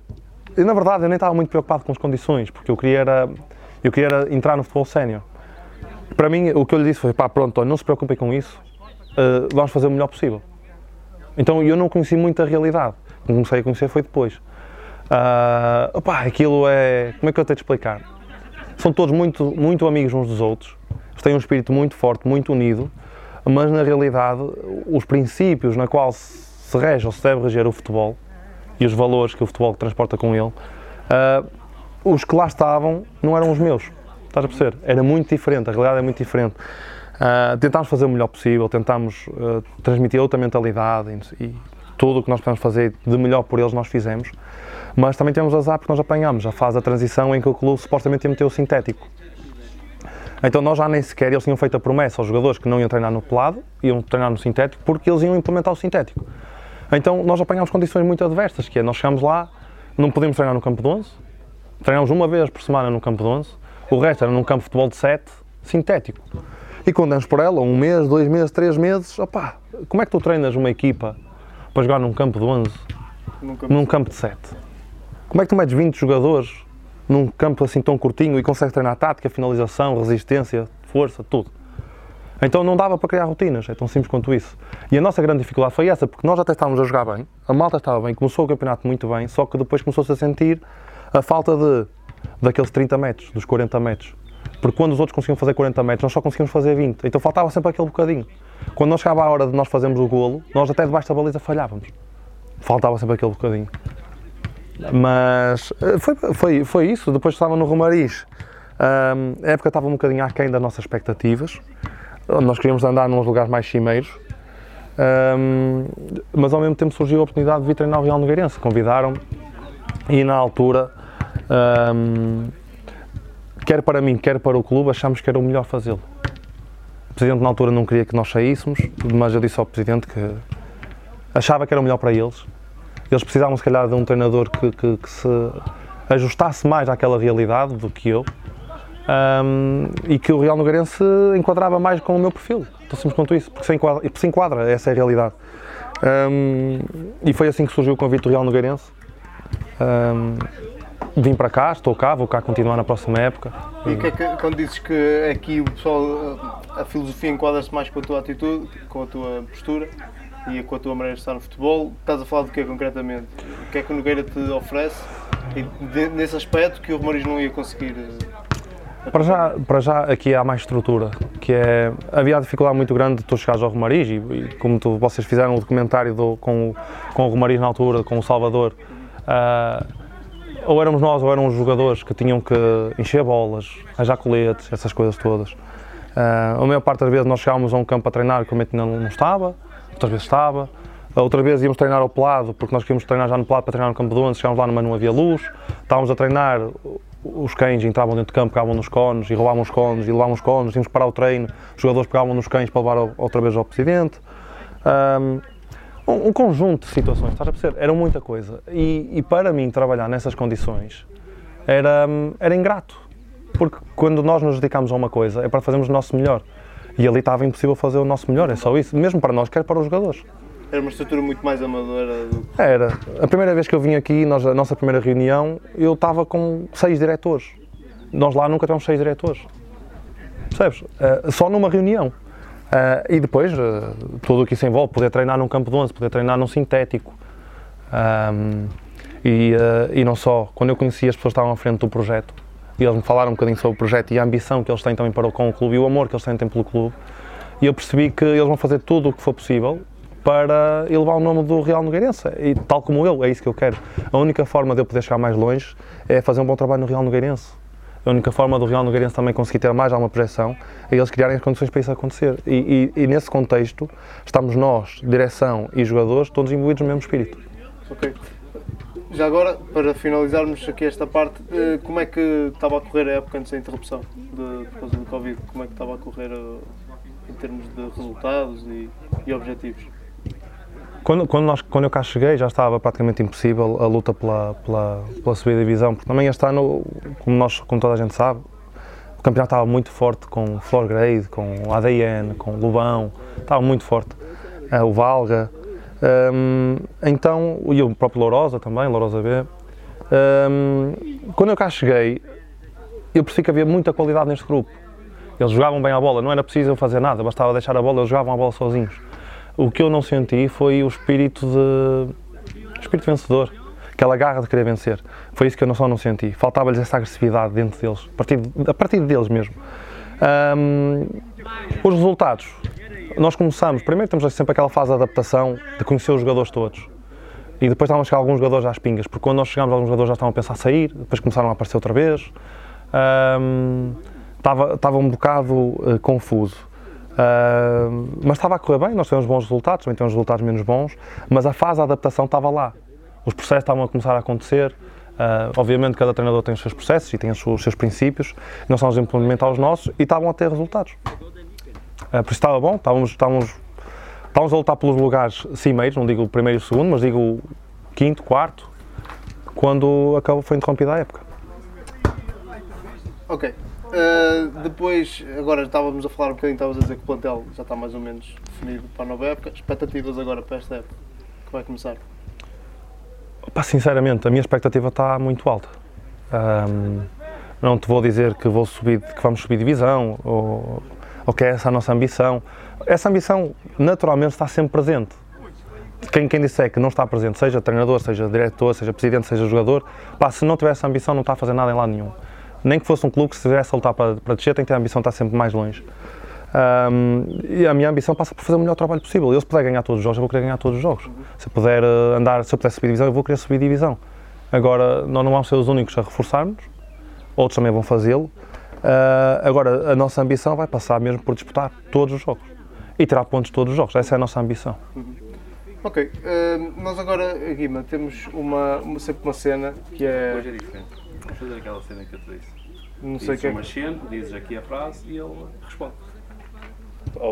na verdade eu nem estava muito preocupado com as condições, porque eu queria era eu queria entrar no futebol sénior. Para mim, o que eu lhe disse foi: pá, pronto, não se preocupem com isso, uh, vamos fazer o melhor possível. Então eu não conheci muito a realidade. Comecei a conhecer foi depois. Uh, aquilo é. Como é que eu tenho de explicar? São todos muito, muito amigos uns dos outros, têm um espírito muito forte, muito unido, mas na realidade, os princípios na qual se rege ou se deve reger o futebol e os valores que o futebol transporta com ele. Uh, os que lá estavam não eram os meus. Estás a perceber? Era muito diferente, a realidade é muito diferente. Uh, tentámos fazer o melhor possível, tentámos uh, transmitir outra mentalidade e, e tudo o que nós podemos fazer de melhor por eles nós fizemos. Mas também temos azar porque nós apanhámos a fase da transição em que o clube supostamente ia meter o sintético. Então nós já nem sequer, eles tinham feito a promessa aos jogadores que não iam treinar no pelado, iam treinar no sintético, porque eles iam implementar o sintético. Então nós apanhámos condições muito adversas, que é, nós chegamos lá, não podíamos treinar no campo de 11, Treinámos uma vez por semana no campo de 11, o resto era num campo de futebol de 7, sintético. E quando damos por ela, um mês, dois meses, três meses, opá, como é que tu treinas uma equipa para jogar num campo de 11, num campo, num campo de 7? Como é que tu metes 20 jogadores num campo assim tão curtinho e consegues treinar tática, finalização, resistência, força, tudo? Então não dava para criar rotinas, é tão simples quanto isso. E a nossa grande dificuldade foi essa, porque nós até estávamos a jogar bem, a malta estava bem, começou o campeonato muito bem, só que depois começou-se a sentir a falta de, daqueles 30 metros, dos 40 metros. Porque quando os outros conseguiam fazer 40 metros, nós só conseguimos fazer 20. Então faltava sempre aquele bocadinho. Quando nós chegava a hora de nós fazermos o golo, nós até debaixo da baliza falhávamos. Faltava sempre aquele bocadinho. Mas eh, foi, foi, foi isso. Depois estava no Romariz. Um, a época estava um bocadinho aquém das nossas expectativas. Nós queríamos andar nos lugares mais cimeiros. Um, mas ao mesmo tempo surgiu a oportunidade de vir treinar o Real Nogueirense. Convidaram-me e na altura um, quer para mim, quer para o clube, achámos que era o melhor fazê-lo. O Presidente na altura não queria que nós saíssemos, mas eu disse ao Presidente que achava que era o melhor para eles. Eles precisavam, se calhar, de um treinador que, que, que se ajustasse mais àquela realidade do que eu um, e que o Real Nogueirense enquadrava mais com o meu perfil. Tão simples quanto isso, porque se enquadra, se enquadra essa é a realidade. Um, e foi assim que surgiu o convite do Real Nogueirense. Um, vim para cá, estou cá, vou cá continuar na próxima época. E que é que, quando dizes que aqui o pessoal, a filosofia enquadra-se mais com a tua atitude, com a tua postura e com a tua maneira de estar no futebol, estás a falar do que concretamente? O que é que o Nogueira te oferece e de, nesse aspecto que o Romariz não ia conseguir? eh, Para já, para já aqui há mais estrutura, que é, havia a dificuldade muito grande de tu chegares ao Romariz e, e como tu, vocês fizeram o documentário do- com, o- com o Romariz na altura, com o Salvador, ah, ou éramos nós ou eram os jogadores que tinham que encher bolas, arranjar coletes, essas coisas todas. Ah, a maior parte das vezes nós chegávamos a um campo a treinar que o momento não, não estava, outras vezes estava. Outra vez íamos treinar ao pelado, porque nós queríamos treinar já no pelado para treinar no campo de 11, chegámos lá mas não havia luz. Estávamos a treinar, os cães entravam dentro de campo, pegavam nos cones e roubavam os cones e levavam os cones, tínhamos que parar o treino, os jogadores pegavam nos cães para levar outra vez ao presidente. Ahm, um, um conjunto de situações, estás a perceber? Era muita coisa. E, e para mim trabalhar nessas condições era, hum, era ingrato. Porque quando nós nos dedicamos a uma coisa é para fazermos o nosso melhor. E ali estava impossível fazer o nosso melhor, é só isso. Mesmo para nós, quer para os jogadores. Era uma estrutura muito mais amadora do que Era. A primeira vez que eu vim aqui, nós, a nossa primeira reunião, eu estava com seis diretores. Nós lá nunca tivemos seis diretores. Percebes? Eh, só numa reunião. Eh, e depois, eh, tudo o que isso envolve, poder treinar num campo de 11, poder treinar num sintético. Ahm, e, eh, e não só, quando eu conheci as pessoas estavam à frente do projeto, e eles me falaram um bocadinho sobre o projeto e a ambição que eles têm também para com o clube e o amor que eles têm pelo clube, e eu percebi que eles vão fazer tudo o que for possível para elevar o nome do Real Nogueirense. E tal como eu, é isso que eu quero. A única forma de eu poder chegar mais longe é fazer um bom trabalho no Real Nogueirense. A única forma do Real Nogueirense também conseguir ter mais alguma projeção é eles criarem as condições para isso acontecer. E, e- e nesse contexto, estamos nós, direção e jogadores, todos imbuídos no mesmo espírito. Ok. Já agora, para finalizarmos aqui esta parte, eh, como é que estava a correr a época antes da interrupção de, por causa do Covid? Como é que estava a correr eh, em termos de resultados e, e objetivos? Quando, quando, nós, quando eu cá cheguei já estava praticamente impossível a luta pela, pela, pela subida de divisão, porque também este ano, como, nós, como toda a gente sabe, o campeonato estava muito forte com Flor Grade, com ADN, com Lubão, estava muito forte. Eh, o Valga. Hum, então, e o próprio Lourosa também, Lourosa B. Hum, quando eu cá cheguei, eu percebi que havia muita qualidade neste grupo. Eles jogavam bem a bola, não era preciso eu fazer nada, bastava deixar a bola, eles jogavam a bola sozinhos. O que eu não senti foi o espírito de espírito vencedor, aquela garra de querer vencer. Foi isso que eu não só não senti. Faltava-lhes essa agressividade dentro deles, a partir, a partir deles mesmo. Ahm, os resultados. Nós começamos, primeiro temos sempre aquela fase de adaptação, de conhecer os jogadores todos. E depois estavam a chegar alguns jogadores às pingas, porque quando nós chegámos, alguns jogadores já estavam a pensar a sair, depois começaram a aparecer outra vez. Ahm, Estava, estava um bocado eh, confuso. Ahm, mas estava a correr bem, nós tivemos bons resultados, também tivemos resultados menos bons, mas a fase de adaptação estava lá. Os processos estavam a começar a acontecer. Ah, obviamente, cada treinador tem os seus processos e tem os seus, os seus princípios, nós estamos a implementar os nossos e estavam a ter resultados. Ah, por isso estava bom, estávamos, estávamos, estávamos a lutar pelos lugares cimeiros, não digo o primeiro e o segundo, mas digo o quinto, quarto, quando acabou, foi interrompida a época. Ok. Eh, depois, agora estávamos a falar um bocadinho, estavas a dizer que o plantel já está mais ou menos definido para a nova época. Expectativas agora para esta época, que vai começar? Pá, sinceramente, a minha expectativa está muito alta. Ahm, não te vou dizer que, vou subir, que vamos subir divisão ou, ou que é essa a nossa ambição. Essa ambição, naturalmente, está sempre presente. Quem, quem disser que não está presente, seja treinador, seja diretor, seja presidente, seja jogador, pá, se não tiver essa ambição, não está a fazer nada em lado nenhum. Nem que fosse um clube que se estivesse a lutar para, para descer, tem que ter a ambição de estar sempre mais longe. Ahm, e a minha ambição passa por fazer o melhor trabalho possível. Eu, se puder ganhar todos os jogos, eu vou querer ganhar todos os jogos. Se eu puder eh, andar, se eu puder subir divisão, eu vou querer subir divisão. Agora, nós não vamos ser os únicos a reforçarmos, outros também vão fazê-lo. Ah, agora, a nossa ambição vai passar mesmo por disputar todos os jogos e tirar pontos de todos os jogos. Essa é a nossa ambição. Ok. eh, nós agora, Guima, temos uma, uma- sempre uma cena que é. Hoje é diferente. Vamos fazer aquela cena que eu te disse. Não sei o que é. dizes aqui a frase e ele responde.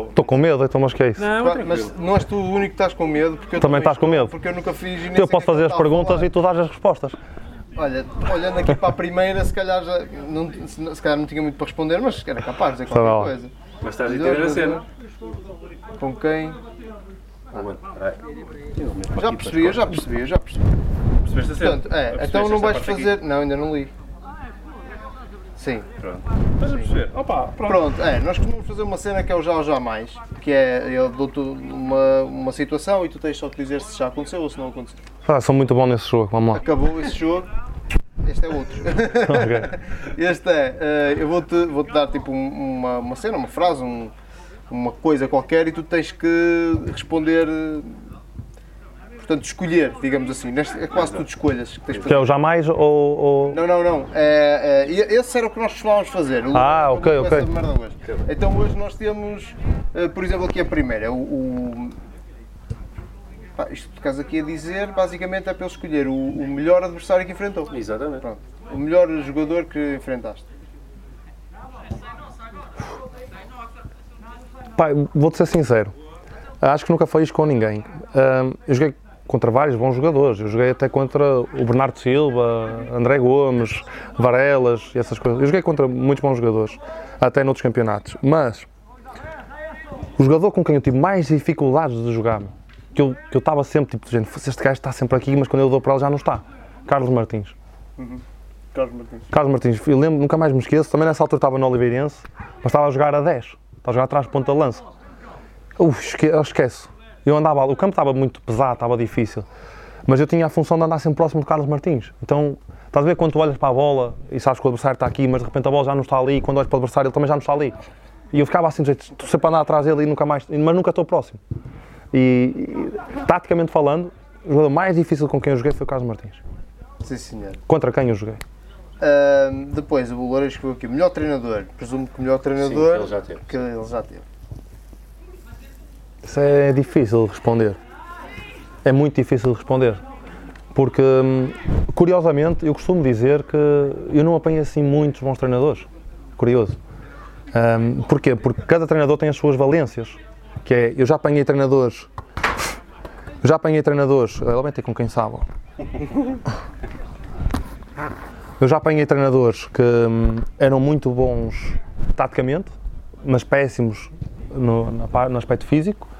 Estou com medo, então, mas que é isso? Não, Pá, Mas não és tu o único que estás com medo. Porque eu Também estás com medo? Porque eu nunca fiz. e nem Eu sei posso é fazer as perguntas e tu dás as respostas. Olha, olhando aqui para a primeira, se calhar já. Não, se, se calhar não tinha muito para responder, mas era capaz de dizer Tá bom. qualquer coisa. Mas estás a entender a cena. Com quem? Peraí. Já percebi, eu já percebi, eu já percebi. Percebeste a cena? Portanto, é, então não vais fazer. Não, ainda não li. Sim. Pronto. Estás a perceber? Opa, pronto. Pronto, é, nós costumamos fazer uma cena que é o já ou jamais, que é eu dou-te uma, uma situação e tu tens só que dizer se já aconteceu ou se não aconteceu. Ah, sou muito bom nesse jogo, vamos lá. Acabou esse jogo, este é outro. Ok. Este é, eh, eu vou-te vou -te dar tipo um- uma, uma cena, uma frase, um- uma coisa qualquer e tu tens que responder, portanto, escolher, digamos assim. Neste, é quase tudo escolhas que tens Que é fazer. o jamais ou. ou... Não, não, não. É, é, e esse era o que nós costumávamos fazer. O- Ah, ok, ok. hoje. Então hoje nós temos, eh, por exemplo, aqui a primeira. O, o- pá, isto que estás aqui a dizer, basicamente é para ele escolher o, o melhor adversário que enfrentou. Exatamente. Pronto. O melhor jogador que enfrentaste. Pá, vou-te ser sincero. Acho que nunca foi isto com ninguém. Eu joguei contra vários bons jogadores. Eu joguei até contra o Bernardo Silva, André Gomes, Varelas e essas coisas. Eu joguei contra muitos bons jogadores, até noutros campeonatos. Mas o jogador com quem eu tive mais dificuldades de jogar, que eu que eu estava sempre tipo, gente, este gajo está sempre aqui, mas quando eu dou para ele já não está. Carlos Martins. Carlos Martins. Carlos Martins, eu lembro, nunca mais me esqueço, também nessa altura estava no Oliveirense, mas estava a jogar a 10, estava a jogar atrás de ponta de lança. Uf, esque, eu esqueço. Eu andava, o campo estava muito pesado, estava difícil, mas eu tinha a função de andar sempre próximo de Carlos Martins. Então, estás a ver quando tu olhas para a bola e sabes que o adversário está aqui, mas de repente a bola já não está ali, e quando olhas para o adversário ele também já não está ali. E eu ficava assim, do jeito, estou sempre a andar atrás dele e nunca mais, mas nunca estou próximo. E, e taticamente falando, o jogador mais difícil com quem eu joguei foi o Carlos Martins. Sim, senhor. Contra quem eu joguei? Ahm, depois, o Loureiro escreveu aqui, melhor treinador. Presumo que o melhor treinador que ele já teve. que ele já teve. Isso é difícil de responder. É muito difícil de responder. Porque, hum, curiosamente, eu costumo dizer que eu não apanho assim muitos bons treinadores. Curioso. Hum, porquê? Porque cada treinador tem as suas valências. Que é, eu já apanhei treinadores. Já apanhei treinadores. Ele vai ter com quem sabe. Eu já apanhei treinadores que hum, eram muito bons taticamente, mas péssimos no, no aspecto físico.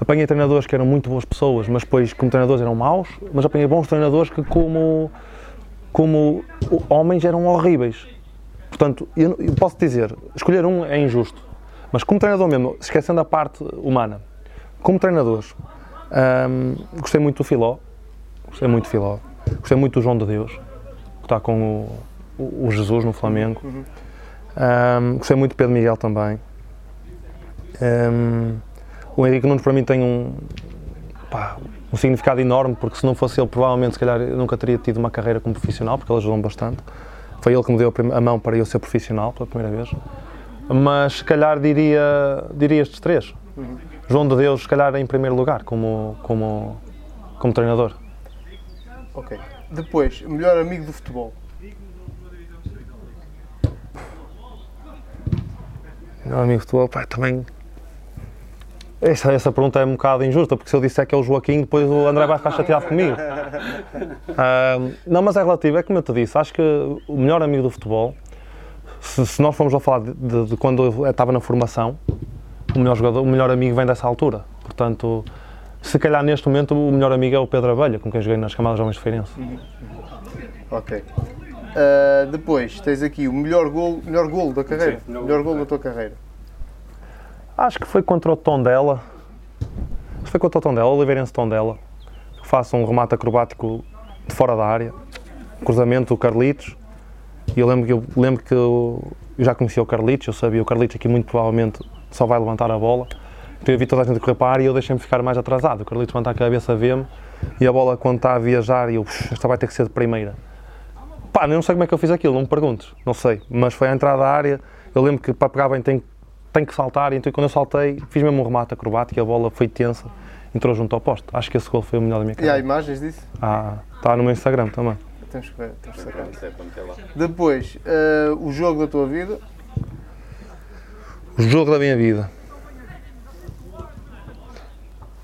Apanhei treinadores que eram muito boas pessoas, mas depois como treinadores eram maus, mas apanhei bons treinadores que como, como homens eram horríveis. Portanto, eu, eu posso dizer, escolher um é injusto, mas como treinador mesmo, esquecendo a parte humana, como treinadores, hum, gostei muito do Filó, gostei muito do Filó, gostei muito do João de Deus, que está com o, o- o Jesus no Flamengo, Hum, gostei muito do Pedro Miguel também. Hum, o Henrique Nunes para mim tem um, pá, um significado enorme, porque se não fosse ele, provavelmente, se calhar, eu nunca teria tido uma carreira como profissional, porque ele ajudou-me bastante. Foi ele que me deu a mão para eu ser profissional pela primeira vez. Mas se calhar diria, diria estes três. João de Deus, se calhar, em primeiro lugar, como, como, como treinador. Ok. Depois, melhor amigo do futebol. Meu amigo de futebol, pá, também. Essa, essa pergunta é um bocado injusta, porque se eu disser que é o Joaquim, depois o André vai ficar chateado comigo. Ahm, não, mas é relativo, é como eu te disse, acho que o melhor amigo do futebol, se, se nós formos a falar de, de- de quando eu estava na formação, o melhor jogador, o melhor amigo vem dessa altura. Portanto, se calhar neste momento o melhor amigo é o Pedro Abelha, com quem joguei nas camadas jovens de Feirense. Ok. Ah, depois, tens aqui o melhor gol, melhor gol da carreira. Sim, melhor melhor gol da tua carreira. Acho que foi contra o Tondela. Que foi contra o Tondela, Oliveirense Tondela. Que faça um remate acrobático de fora da área. Cruzamento do Carlitos. E eu lembro que eu, lembro que eu, eu já conhecia o Carlitos, eu sabia o Carlitos aqui muito provavelmente só vai levantar a bola. Então eu vi toda a gente correr para a área e eu deixei-me ficar mais atrasado. O Carlitos levanta a cabeça, vê-me e a bola quando está a viajar, eu, "Uf, esta vai ter que ser de primeira. Pá, não sei como é que eu fiz aquilo, não me perguntes, não sei. Mas foi a entrada da área, eu lembro que para pegar bem tem, tem que saltar, e então quando eu saltei, fiz mesmo um remate acrobático e a bola foi tensa, entrou junto ao poste. Acho que esse gol foi o melhor da minha E há carreira. imagens disso? Ah, está no meu Instagram também. Temos que ver, temos que sacar. Lá. Depois, ah, o jogo da tua vida. O jogo da minha vida.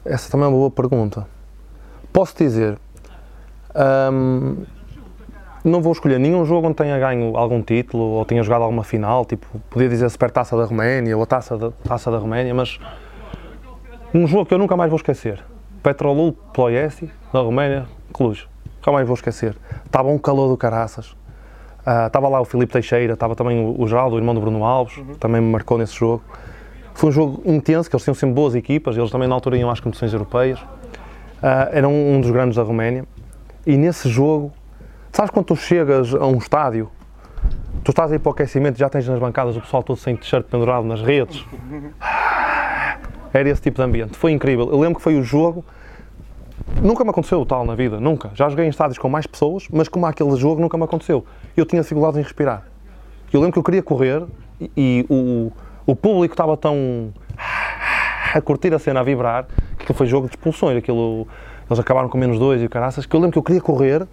Essa também é uma boa pergunta. Posso dizer, hum, não vou escolher nenhum jogo onde tenha ganho algum título ou tenha jogado alguma final, tipo, podia dizer Supertaça da Roménia ou a Taça da, Taça da Roménia, mas um jogo que eu nunca mais vou esquecer. Petrolul Ploiesti, da Roménia, Cluj. nunca mais vou esquecer. Estava um calor do caraças. Ah, estava lá o Filipe Teixeira, estava também o, o Geraldo, o irmão do Bruno Alves, também me marcou nesse jogo. Foi um jogo intenso, que eles tinham sempre boas equipas, eles também na altura iam às competições europeias. Ah, era um, um dos grandes da Roménia. E nesse jogo, sabes quando tu chegas a um estádio, tu estás aí para o aquecimento, já tens nas bancadas o pessoal todo sem t-shirt pendurado nas redes. Era esse tipo de ambiente. Foi incrível. Eu lembro que foi o jogo. Nunca me aconteceu tal na vida, nunca. Já joguei em estádios com mais pessoas, mas como aquele jogo nunca me aconteceu. Eu tinha dificuldade em respirar. Eu lembro que eu queria correr e, e o, o público estava tão a curtir a cena, a vibrar, que foi jogo de expulsões. Aquilo, eles acabaram com menos dois e caraças, que eu lembro que eu queria correr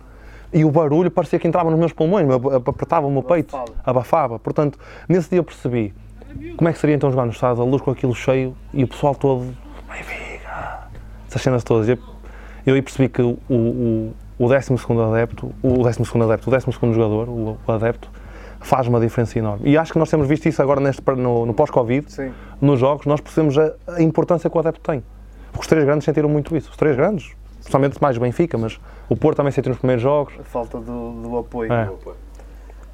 e o barulho parecia que entrava nos meus pulmões, me ap- apertava o meu peito, Abafava. Portanto, nesse dia eu percebi como é que seria então jogar no estádio, a luz com aquilo cheio e o pessoal todo, Benfica, essas cenas todas. Eu, eu aí percebi que o, o, o 12 adepto, o 12 adepto, o 12 jogador, o, o adepto, faz uma diferença enorme. E acho que nós temos visto isso agora neste, no, no pós-Covid, nos jogos, nós percebemos a, a importância que o adepto tem. Porque os três grandes sentiram muito isso. Os três grandes, principalmente mais o Benfica, mas o Porto também sentiu nos primeiros jogos. A falta do, do apoio. É.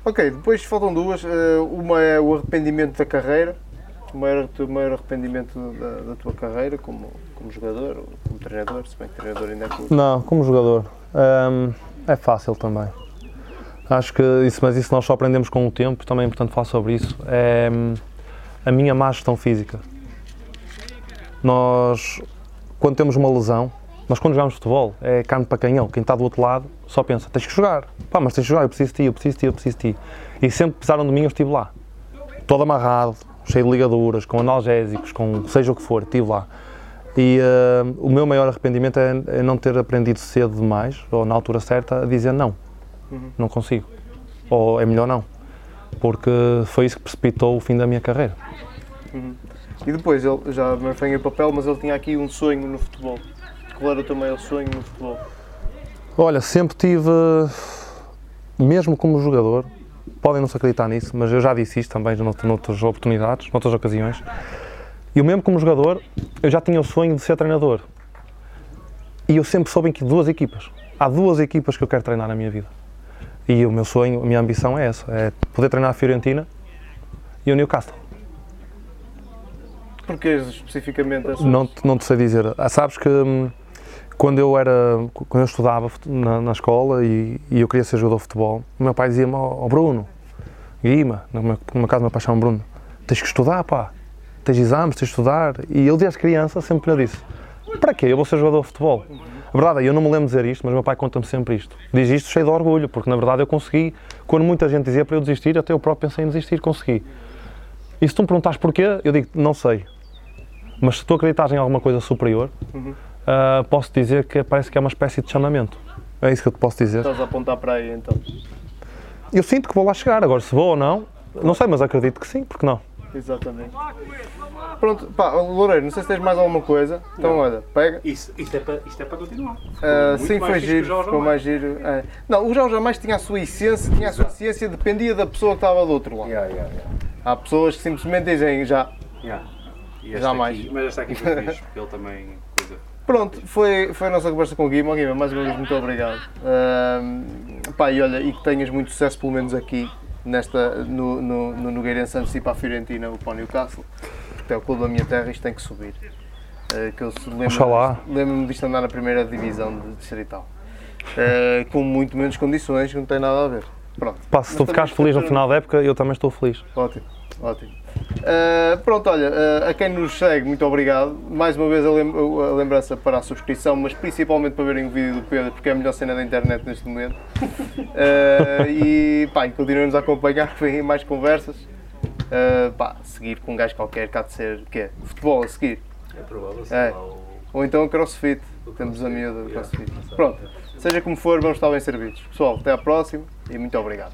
Ok, depois faltam duas. Eh, Uma é o arrependimento da carreira. O maior, o maior arrependimento da, da tua carreira como, como jogador ou como treinador, se bem que treinador ainda é curto. Não, como jogador, hum, é fácil também. Acho que isso, mas isso nós só aprendemos com o tempo, também é importante falar sobre isso. É a minha má gestão física. Nós, quando temos uma lesão, nós quando jogamos futebol, é carne para canhão. Quem está do outro lado só pensa, tens que jogar. Pá, mas tens que jogar, eu preciso de ti, eu preciso de ti, eu preciso de ti. E sempre que precisaram de mim, eu estive lá. Todo amarrado, cheio de ligaduras, com analgésicos, com seja o que for, estive lá. E eh, o meu maior arrependimento é, é não ter aprendido cedo demais, ou na altura certa, a dizer não. Não consigo. Ou é melhor não. Porque foi isso que precipitou o fim da minha carreira. E depois, ele já me o papel, mas ele tinha aqui um sonho no futebol. Qual era o teu maior sonho no futebol? Olha, sempre tive, mesmo como jogador, podem não se acreditar nisso, mas eu já disse isto também nout- noutras oportunidades, noutras ocasiões. Eu mesmo como jogador, eu já tinha o sonho de ser treinador. E eu sempre soube que duas equipas. Há duas equipas que eu quero treinar na minha vida. E o meu sonho, a minha ambição é essa, é poder treinar a Fiorentina e o Newcastle. Porquê especificamente essas? Não, não te sei dizer. Ah, sabes que hum, quando eu era, quando eu estudava na, na escola e, e eu queria ser jogador de futebol, o meu pai dizia-me, ó Bruno, Guima, no meu, meu caso meu pai chama Bruno, tens que estudar, pá, tens exames, tens de estudar. E eu desde criança sempre lhe disse, para quê? Eu vou ser jogador de futebol. A verdade é, eu não me lembro de dizer isto, mas meu pai conta-me sempre isto. Diz isto cheio de orgulho, porque na verdade eu consegui, quando muita gente dizia para eu desistir, até eu próprio pensei em desistir, consegui. E se tu me perguntares porquê, eu digo, não sei. Mas se tu acreditas em alguma coisa superior, ah, posso dizer que parece que é uma espécie de chamamento. É isso que eu te posso dizer. Estás a apontar para aí então. Eu sinto que vou lá chegar, agora se vou ou não, não sei, mas acredito que sim, porque não? Exatamente. Pronto, pá, Loureiro, não sei se tens mais alguma coisa. Então, olha, pega. Isso, isto, é para, isto é para continuar. Muito sim, mais foi fixe que o giro, Jorge ficou mais giro. é. Não, o Jorge jamais tinha a sua essência, tinha a sua essência, dependia da pessoa que estava do outro lado. Yeah, yeah, yeah. Há pessoas que simplesmente dizem já. E Jamais. Aqui, mas esta aqui foi fixe, porque ele também. Coisa, Pronto, foi, foi a nossa conversa com o Guima. Guima, mais uma vez, muito obrigado. Ahm, pá, e olha, e que tenhas muito sucesso, pelo menos aqui, nesta, no, no, no Nogueirense, antes de ir para a Fiorentina ou para o Newcastle. Até o clube da minha terra, isto tem que subir. Ah, que eu se lembro, lembro-me disto andar na primeira divisão de distrital. Ah, com muito menos condições, que não tem nada a ver. Pronto. Pá, se tu Mas ficares também feliz no final da época, eu também estou feliz. Ótimo, ótimo. Uh, pronto, olha, uh, a quem nos segue, muito obrigado. Mais uma vez a, lem- a lembrança para a subscrição, mas principalmente para verem o vídeo do Pedro, porque é a melhor cena da internet neste momento. Uh, e pá, continuem-nos a acompanhar, vêm aí mais conversas. Uh, pá, seguir com um gajo qualquer, cá de ser, o quê? Futebol a seguir. é provável, É. sei o- Ou então a crossfit. Temos a miúda do crossfit. Pronto, seja como for, vamos estar bem servidos. Pessoal, até à próxima e muito obrigado.